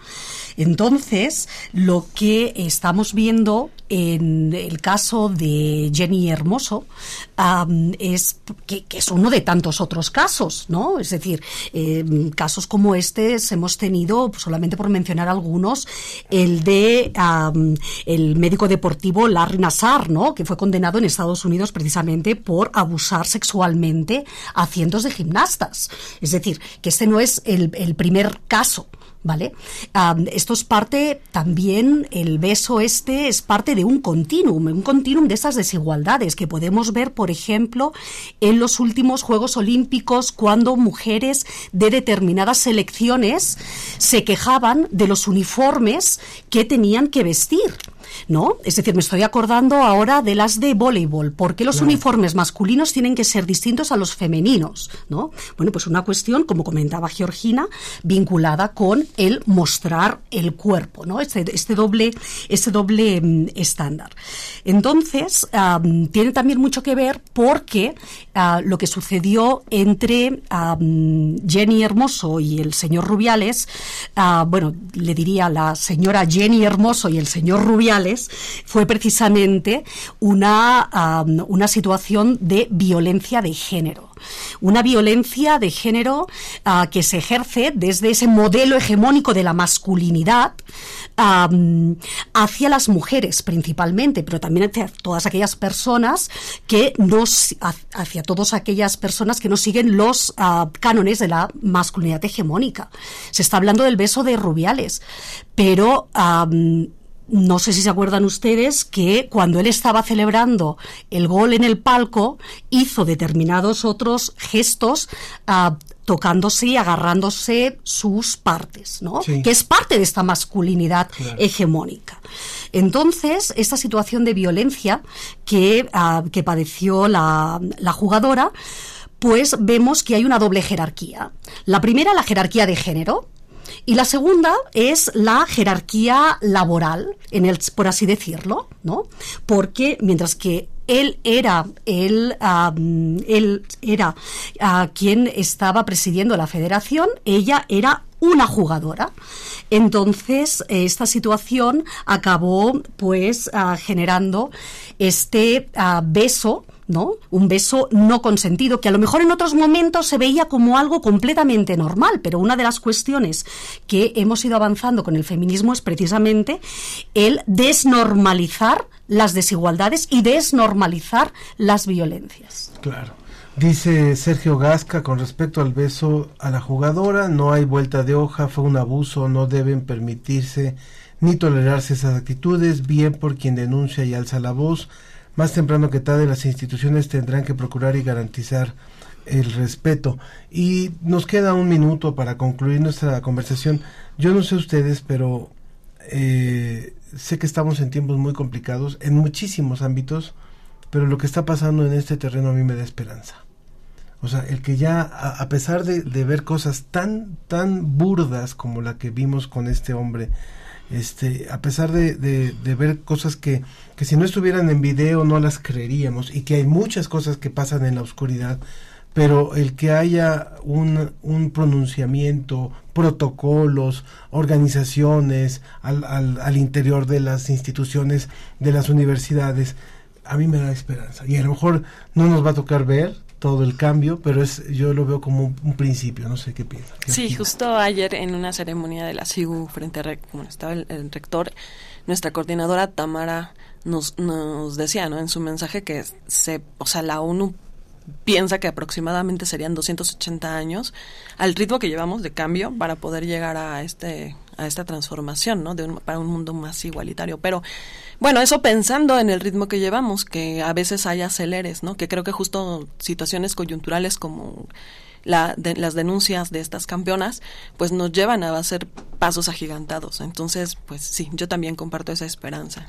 S10: Entonces, lo que estamos viendo en el caso de Jenny Hermoso es que, es uno de tantos otros casos, ¿no? Es decir, em, casos como este hemos tenido, solamente por mencionar algunos, el de el médico deportivo Larry Nassar, ¿no? Que fue condenado en Estados Unidos precisamente por abusar sexualmente a cientos de gimnastas. Es decir, que este no es el, el primer caso. ¿Vale? esto es parte también, el beso este es parte de un continuum, un continuum de esas desigualdades que podemos ver, por ejemplo, en los últimos Juegos Olímpicos cuando mujeres de determinadas selecciones se quejaban de los uniformes que tenían que vestir. ¿No? Es decir, me estoy acordando ahora de las de voleibol. ¿Por qué los uniformes masculinos tienen que ser distintos a los femeninos, ¿no? Bueno, pues una cuestión, como comentaba Georgina, vinculada con el mostrar el cuerpo, ¿no? Este, este doble, este doble mm, estándar. Entonces, tiene también mucho que ver porque ah, lo que sucedió entre Jenny Hermoso y el señor Rubiales, ah, bueno, le diría la señora Jenny Hermoso y el señor Rubiales, fue precisamente una, una situación de violencia de género una violencia de género ah, que se ejerce desde ese modelo hegemónico de la masculinidad hacia las mujeres principalmente, pero también hacia todas aquellas personas que no, hacia todas aquellas personas que no siguen los ah, cánones de la masculinidad hegemónica. Se está hablando del beso de Rubiales, pero no sé si se acuerdan ustedes que cuando él estaba celebrando el gol en el palco, hizo determinados otros gestos ah, tocándose y agarrándose sus partes, ¿no? Que es parte de esta masculinidad hegemónica. Entonces, esta situación de violencia que, ah, que padeció la, la jugadora, pues vemos que hay una doble jerarquía. La primera, la jerarquía de género, y la segunda es la jerarquía laboral, en el, por así decirlo, ¿no? Porque mientras que él era, él, él era quien estaba presidiendo la federación, ella era una jugadora. Entonces, esta situación acabó pues ah, generando este ah, beso ¿no? Un beso no consentido, que a lo mejor en otros momentos se veía como algo completamente normal, pero una de las cuestiones que hemos ido avanzando con el feminismo es precisamente el desnormalizar las desigualdades y desnormalizar las violencias.
S1: Claro. Dice Sergio Gasca con respecto al beso a la jugadora, no hay vuelta de hoja, fue un abuso, no deben permitirse ni tolerarse esas actitudes, bien por quien denuncia y alza la voz, más temprano que tarde las instituciones tendrán que procurar y garantizar el respeto. Y nos queda un minuto para concluir nuestra conversación. Yo no sé ustedes, pero eh, sé que estamos en tiempos muy complicados en muchísimos ámbitos, pero lo que está pasando en este terreno a mí me da esperanza. O sea, el que ya, a, pesar de, de, ver cosas tan, tan burdas como la que vimos con este hombre, este, a pesar de, de, ver cosas que, que si no estuvieran en video no las creeríamos y que hay muchas cosas que pasan en la oscuridad, pero el que haya un, un pronunciamiento, protocolos, organizaciones al, al, al, interior de las instituciones, de las universidades, a mí me da esperanza. Y a lo mejor no nos va a tocar ver todo el cambio, pero es yo lo veo como un, un principio, no sé qué piensa.
S9: Sí, justo ayer en una ceremonia de la SIGU frente a como estaba el, el rector, nuestra coordinadora Tamara nos, nos decía, ¿no? En su mensaje que se, o sea, la ONU piensa que aproximadamente serían 280 años al ritmo que llevamos de cambio para poder llegar a este a esta transformación, ¿no? De un, para un mundo más igualitario. Pero bueno, eso pensando en el ritmo que llevamos, que a veces hay aceleres, ¿no? Que creo que justo situaciones coyunturales como la, de, las denuncias de estas campeonas, pues nos llevan a hacer pasos agigantados. Entonces, pues sí, yo también comparto esa esperanza.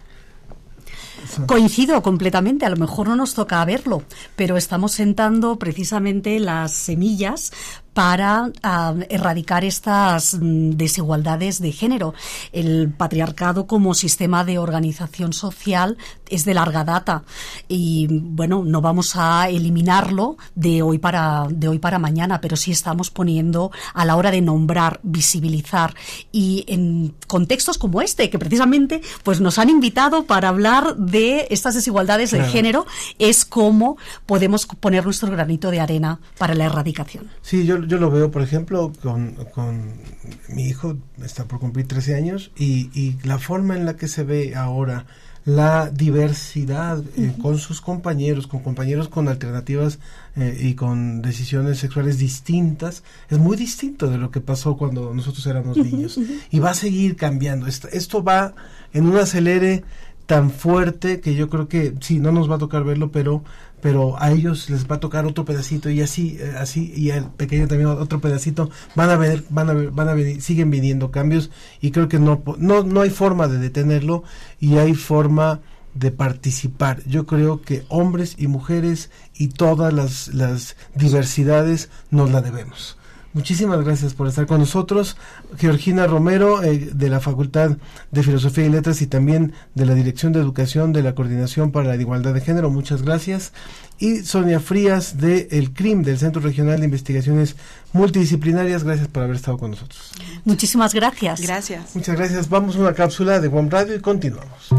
S10: Coincido completamente, a lo mejor no nos toca verlo, pero estamos sentando precisamente las semillas para uh, erradicar estas mm, desigualdades de género. El patriarcado como sistema de organización social es de larga data y bueno, no vamos a eliminarlo de hoy para de hoy para mañana, pero sí estamos poniendo a la hora de nombrar, visibilizar y en contextos como este que precisamente pues nos han invitado para hablar de estas desigualdades claro. de género es cómo podemos poner nuestro granito de arena para la erradicación.
S1: Sí, yo yo lo veo, por ejemplo, con, con mi hijo, está por cumplir 13 años, y, y, la forma en la que se ve ahora la diversidad eh, uh -huh. con sus compañeros, con compañeros con alternativas eh, y con decisiones sexuales distintas, es muy distinto de lo que pasó cuando nosotros éramos niños. Uh -huh. Y va a seguir cambiando. Esto, esto va en un acelere tan fuerte que yo creo que sí, no nos va a tocar verlo, pero pero a ellos les va a tocar otro pedacito y así eh, así y al pequeño también otro pedacito van a ver van a ver, van a venir siguen viniendo cambios y creo que no no no hay forma de detenerlo y hay forma de participar. Yo creo que hombres y mujeres y todas las, las diversidades nos la debemos. Muchísimas gracias por estar con nosotros. Georgina Romero, eh, de la Facultad de Filosofía y Letras y también de la Dirección de Educación de la Coordinación para la Igualdad de Género, muchas gracias. Y Sonia Frías, de el CRIM, del Centro Regional de Investigaciones Multidisciplinarias, gracias por haber estado con nosotros.
S10: Muchísimas gracias.
S9: Gracias.
S1: Muchas gracias. Vamos a una cápsula de One Radio y continuamos.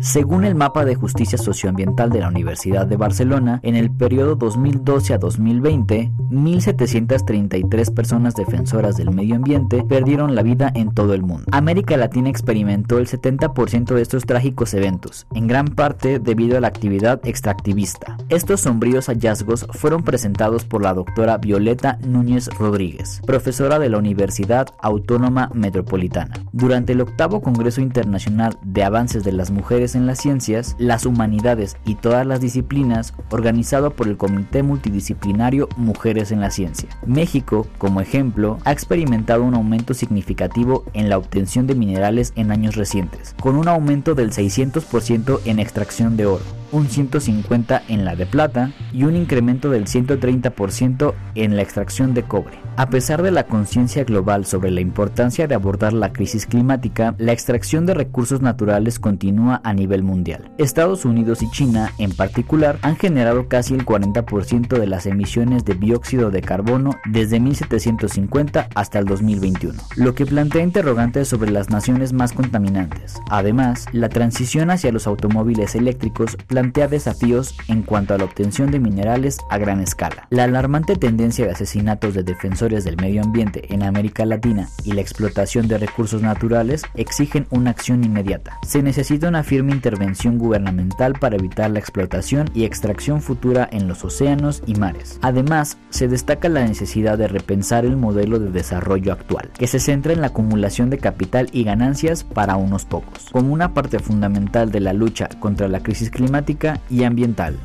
S11: Según el mapa de justicia socioambiental de la Universidad de Barcelona, en el periodo 2012 a 2020, 1.733 personas defensoras del medio ambiente perdieron la vida en todo el mundo. América Latina experimentó el 70% de estos trágicos eventos, en gran parte debido a la actividad extractivista. Estos sombríos hallazgos fueron presentados por la doctora Violeta Núñez Rodríguez, profesora de la Universidad Autónoma Metropolitana. Durante el octavo Congreso Internacional de Avances de las Mujeres en las Ciencias, las Humanidades y todas las disciplinas, organizado por el Comité Multidisciplinario Mujeres en la Ciencia. México, como ejemplo, ha experimentado un aumento significativo en la obtención de minerales en años recientes, con un aumento del 600% en extracción de oro, un 150 en la de plata y un incremento del 130% en la extracción de cobre. A pesar de la conciencia global sobre la importancia de abordar la crisis climática, la extracción de recursos naturales continúa a nivel mundial. Estados Unidos y China, en particular, han generado casi el 40% de las emisiones de dióxido de carbono desde 1750 hasta el 2021, lo que plantea interrogantes sobre las naciones más contaminantes. Además, la transición hacia los automóviles eléctricos plantea desafíos en cuanto a la obtención de minerales a gran escala. La alarmante tendencia de asesinatos de defensores del medio ambiente en América Latina y la explotación de recursos naturales exigen una acción inmediata. Se necesita una firme intervención gubernamental para evitar la explotación y extracción futura en los océanos y mares. Además, se destaca la necesidad de repensar el modelo de desarrollo actual, que se centra en la acumulación de capital y ganancias para unos pocos, como una parte fundamental de la lucha contra la crisis climática y ambiental.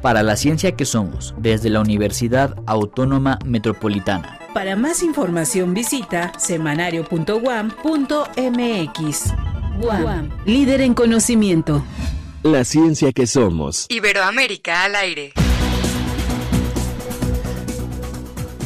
S11: Para la ciencia que somos, desde la Universidad Autónoma Metropolitana.
S12: Para más información visita semanario.guam.mx. Guam, líder en conocimiento.
S13: La ciencia que somos.
S14: Iberoamérica al aire.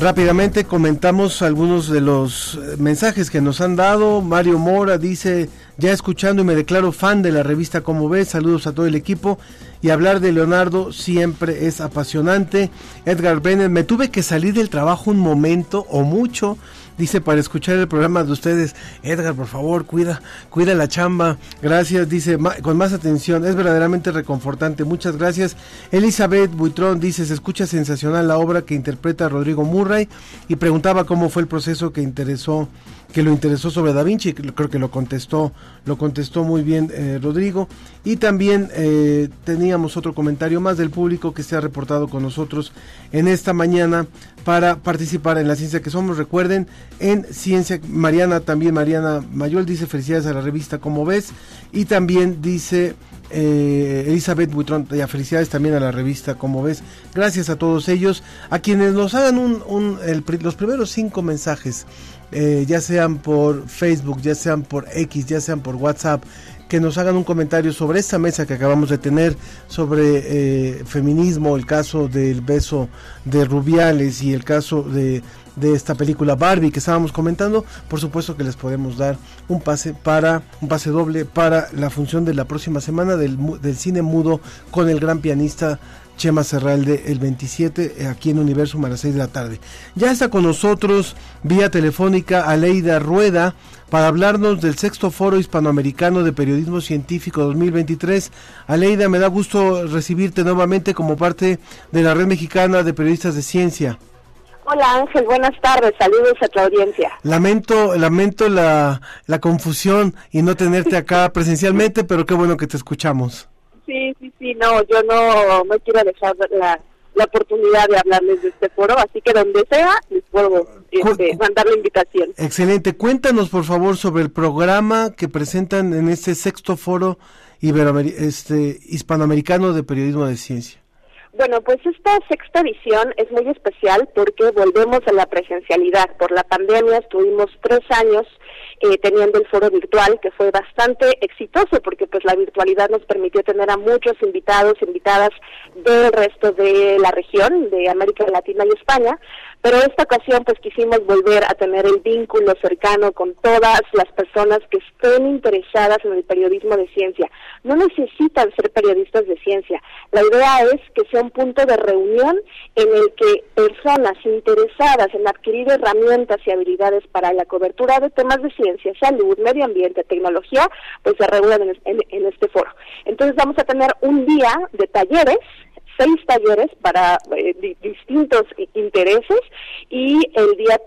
S1: Rápidamente comentamos algunos de los mensajes que nos han dado. Mario Mora dice, ya escuchando y me declaro fan de la revista Como ves, saludos a todo el equipo y hablar de Leonardo siempre es apasionante. Edgar Bennett, me tuve que salir del trabajo un momento o mucho dice para escuchar el programa de ustedes. Edgar, por favor, cuida, cuida la chamba. Gracias, dice con más atención. Es verdaderamente reconfortante. Muchas gracias. Elizabeth Buitrón dice, se escucha sensacional la obra que interpreta Rodrigo Murray y preguntaba cómo fue el proceso que interesó que lo interesó sobre Da Vinci, creo que lo contestó, lo contestó muy bien eh, Rodrigo. Y también eh, teníamos otro comentario más del público que se ha reportado con nosotros en esta mañana para participar en la ciencia que somos. Recuerden, en Ciencia, Mariana, también Mariana Mayol dice felicidades a la revista Como ves. Y también dice eh, Elizabeth Buitrón, ya felicidades también a la revista Como ves. Gracias a todos ellos, a quienes nos hagan un, los primeros cinco mensajes eh, ya sean por Facebook, ya sean por X, ya sean por WhatsApp, que nos hagan un comentario sobre esta mesa que acabamos de tener sobre eh, feminismo, el caso del beso de Rubiales y el caso de, esta película Barbie que estábamos comentando, por supuesto que les podemos dar un pase para un pase doble para la función de la próxima semana del, del cine mudo con el gran pianista Chema Serralde el 27 eh, aquí en Universo a las 6 de la tarde. Ya está con nosotros vía telefónica Aleida Rueda para hablarnos del sexto foro hispanoamericano de periodismo científico 2023. Aleida, me da gusto recibirte nuevamente como parte de la red mexicana de periodistas de ciencia.
S15: Hola Ángel, buenas tardes, saludos a tu audiencia.
S1: Lamento, lamento la, la confusión y no tenerte acá presencialmente, pero qué bueno que te escuchamos.
S15: Sí, sí, sí, no, yo no, no quiero dejar la, la oportunidad de hablarles de este foro, así que donde sea les puedo este, mandar la invitación.
S1: Excelente, cuéntanos por favor sobre el programa que presentan en este sexto foro este, hispanoamericano de periodismo de ciencia.
S15: Bueno, pues esta sexta edición es muy especial porque volvemos a la presencialidad. Por la pandemia estuvimos tres años eh, teniendo el foro virtual, que fue bastante exitoso porque pues la virtualidad nos permitió tener a muchos invitados, invitadas del resto de la región, de América Latina y España, pero esta ocasión pues quisimos volver a tener el vínculo cercano con todas las personas que estén interesadas en el periodismo de ciencia. No necesitan ser periodistas de ciencia. La idea es que sea un punto de reunión en el que personas interesadas en adquirir herramientas y habilidades para la cobertura de temas de ciencia, salud, medio ambiente, tecnología, pues se reúnan en este foro. Entonces vamos a tener un día de talleres seis talleres para eh, distintos intereses y el día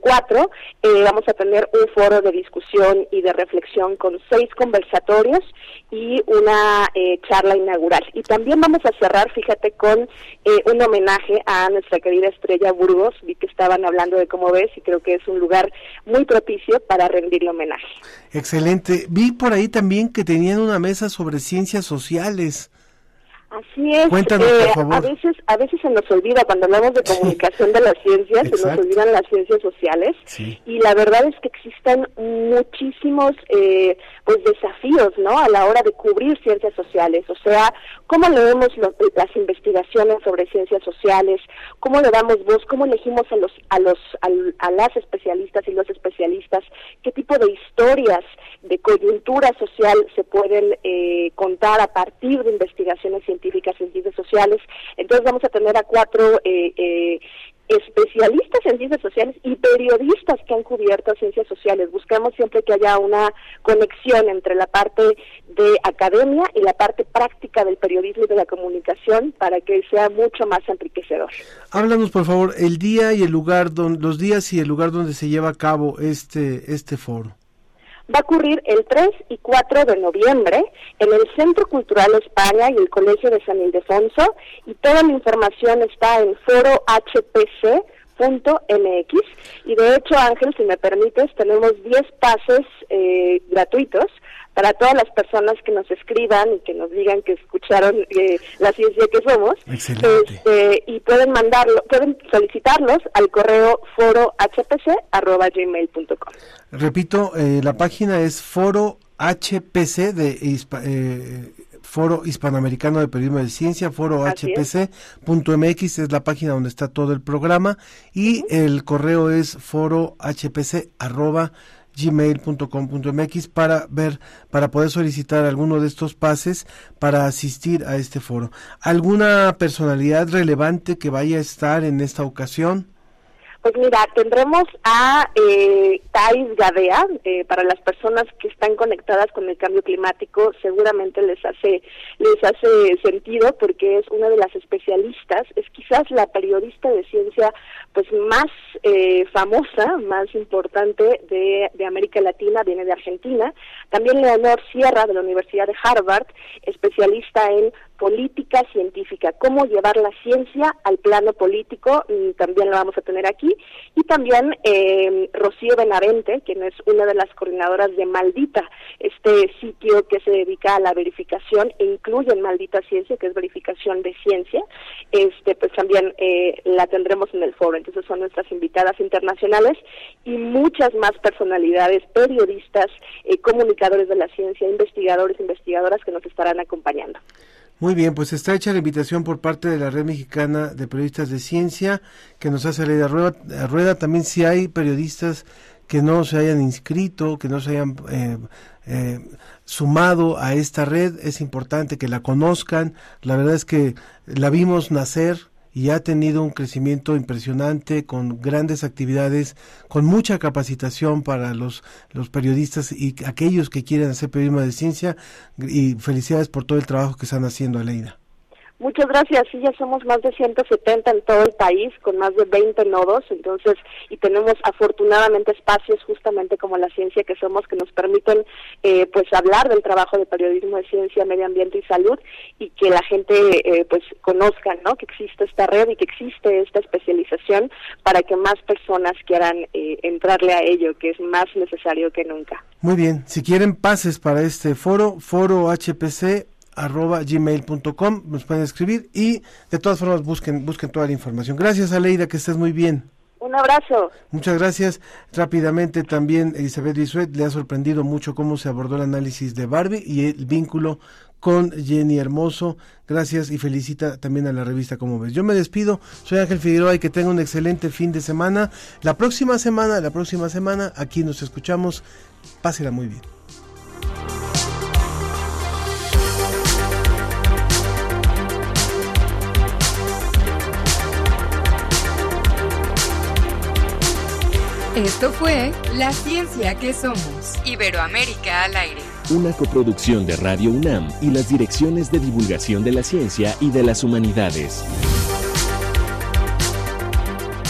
S15: 4 eh, eh, vamos a tener un foro de discusión y de reflexión con seis conversatorios y una charla inaugural. Y también vamos a cerrar, fíjate, con un homenaje a nuestra querida Estrella Burgos. Vi que estaban hablando de cómo ves y creo que es un lugar muy propicio para rendirle homenaje.
S1: Excelente. Vi por ahí también que tenían una mesa sobre ciencias sociales.
S15: Así es. Eh, a veces, a veces se nos olvida cuando hablamos de comunicación de las ciencias, se nos olvidan las ciencias sociales. Y la verdad es que existen muchísimos, eh, pues desafíos, ¿no? A la hora de cubrir ciencias sociales. O sea, cómo leemos las investigaciones sobre ciencias sociales, cómo le damos voz, cómo elegimos a los, a los, a las especialistas y los especialistas, qué tipo de historias de coyuntura social se pueden eh, contar a partir de investigaciones científicas y ciencias sociales. Entonces vamos a tener a cuatro eh, eh, especialistas en ciencias sociales y periodistas que han cubierto ciencias sociales. Buscamos siempre que haya una conexión entre la parte de academia y la parte práctica del periodismo y de la comunicación para que sea mucho más enriquecedor.
S1: Háblanos, por favor, el día y el lugar, donde, los días y el lugar donde se lleva a cabo este, este foro
S15: va a ocurrir el 3 y 4 de noviembre en el Centro Cultural España y el Colegio de San Ildefonso y toda la información está en forohpc.mx y de hecho Ángel si me permites tenemos 10 pases eh, gratuitos para todas las personas que nos escriban y que nos digan que escucharon eh, la ciencia que somos este, y pueden mandarlo pueden solicitarlos al correo forohpc@gmail.com
S1: repito eh, la página es foro HPC de eh, Foro Hispanoamericano de Periodismo de Ciencia, foro hpc.mx es. la página donde está todo el programa y el correo es forohpc gmail.com.mx para ver, para poder solicitar alguno de estos pases para asistir a este foro. ¿Alguna personalidad relevante que vaya a estar en esta ocasión?
S15: Pues mira, tendremos a eh, Thais Gadea, eh, para las personas que están conectadas con el cambio climático, seguramente les hace, les hace sentido porque es una de las especialistas, es quizás la periodista de ciencia pues más eh, famosa, más importante de, de América Latina, viene de Argentina. También Leonor Sierra de la Universidad de Harvard, especialista en política científica, cómo llevar la ciencia al plano político, también lo vamos a tener aquí, y también eh, Rocío Benavente, quien es una de las coordinadoras de Maldita, este sitio que se dedica a la verificación e incluye en Maldita Ciencia, que es verificación de ciencia, este pues también eh, la tendremos en el foro, entonces son nuestras invitadas internacionales y muchas más personalidades, periodistas, eh, comunicadores de la ciencia, investigadores, investigadoras que nos estarán acompañando.
S1: Muy bien, pues está hecha la invitación por parte de la Red Mexicana de Periodistas de Ciencia que nos hace la rueda, rueda. También si hay periodistas que no se hayan inscrito, que no se hayan eh, eh, sumado a esta red, es importante que la conozcan. La verdad es que la vimos nacer y ha tenido un crecimiento impresionante con grandes actividades, con mucha capacitación para los, los periodistas y aquellos que quieren hacer periodismo de ciencia y felicidades por todo el trabajo que están haciendo, Aleida.
S15: Muchas gracias. Sí, ya somos más de 170 en todo el país, con más de 20 nodos, entonces, y tenemos afortunadamente espacios justamente como la ciencia que somos que nos permiten, eh, pues, hablar del trabajo de periodismo de ciencia, medio ambiente y salud, y que la gente, eh, pues, conozca, ¿no? Que existe esta red y que existe esta especialización para que más personas quieran eh, entrarle a ello, que es más necesario que nunca.
S1: Muy bien. Si quieren pases para este foro, foro HPC arroba gmail.com, nos pueden escribir y de todas formas busquen, busquen toda la información. Gracias Aleida, que estés muy bien.
S15: Un abrazo.
S1: Muchas gracias. Rápidamente también Elizabeth Bisuet le ha sorprendido mucho cómo se abordó el análisis de Barbie y el vínculo con Jenny Hermoso. Gracias y felicita también a la revista Como ves. Yo me despido. Soy Ángel Figueroa y que tenga un excelente fin de semana. La próxima semana, la próxima semana aquí nos escuchamos. Pásela muy bien.
S14: Esto fue La Ciencia que Somos. Iberoamérica al aire.
S13: Una coproducción de Radio UNAM y las direcciones de divulgación de la ciencia y de las humanidades.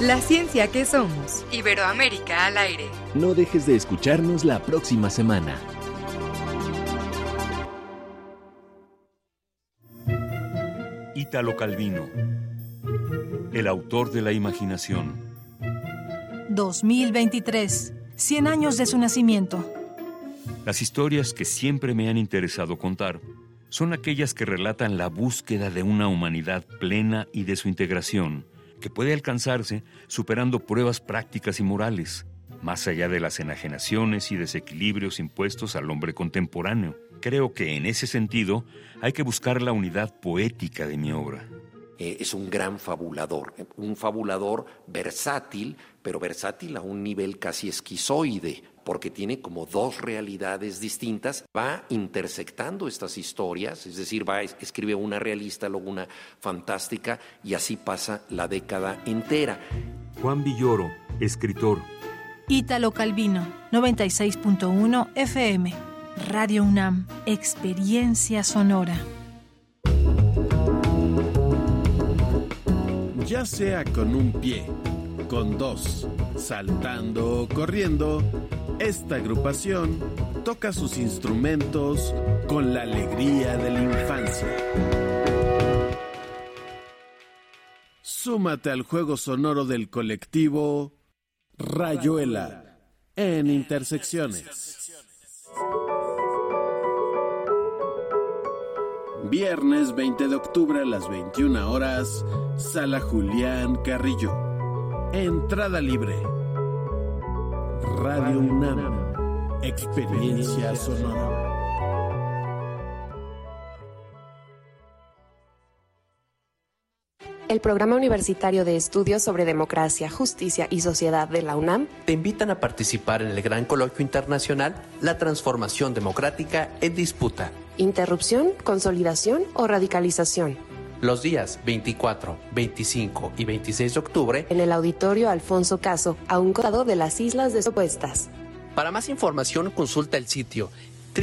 S14: La ciencia que somos. Iberoamérica al aire.
S13: No dejes de escucharnos la próxima semana.
S16: Ítalo Calvino, el autor de la imaginación.
S17: 2023, 100 años de su nacimiento.
S16: Las historias que siempre me han interesado contar son aquellas que relatan la búsqueda de una humanidad plena y de su integración que puede alcanzarse superando pruebas prácticas y morales, más allá de las enajenaciones y desequilibrios impuestos al hombre contemporáneo. Creo que en ese sentido hay que buscar la unidad poética de mi obra.
S18: Eh, es un gran fabulador, un fabulador versátil, pero versátil a un nivel casi esquizoide, porque tiene como dos realidades distintas, va intersectando estas historias, es decir, va escribe una realista, luego una fantástica y así pasa la década entera.
S16: Juan Villoro, escritor.
S17: Ítalo Calvino, 96.1 FM. Radio UNAM, experiencia sonora.
S19: Ya sea con un pie, con dos, saltando o corriendo, esta agrupación toca sus instrumentos con la alegría de la infancia. Súmate al juego sonoro del colectivo Rayuela en Intersecciones. Viernes 20 de octubre a las 21 horas, Sala Julián Carrillo. Entrada libre. Radio UNAM. Experiencia sonora.
S20: El Programa Universitario de Estudios sobre Democracia, Justicia y Sociedad de la UNAM
S18: te invitan a participar en el Gran Coloquio Internacional La Transformación Democrática en Disputa.
S20: Interrupción, consolidación o radicalización.
S18: Los días 24, 25 y 26 de octubre
S20: en el Auditorio Alfonso Caso, a un costado de las Islas de Sopuestas.
S18: Para más información consulta el sitio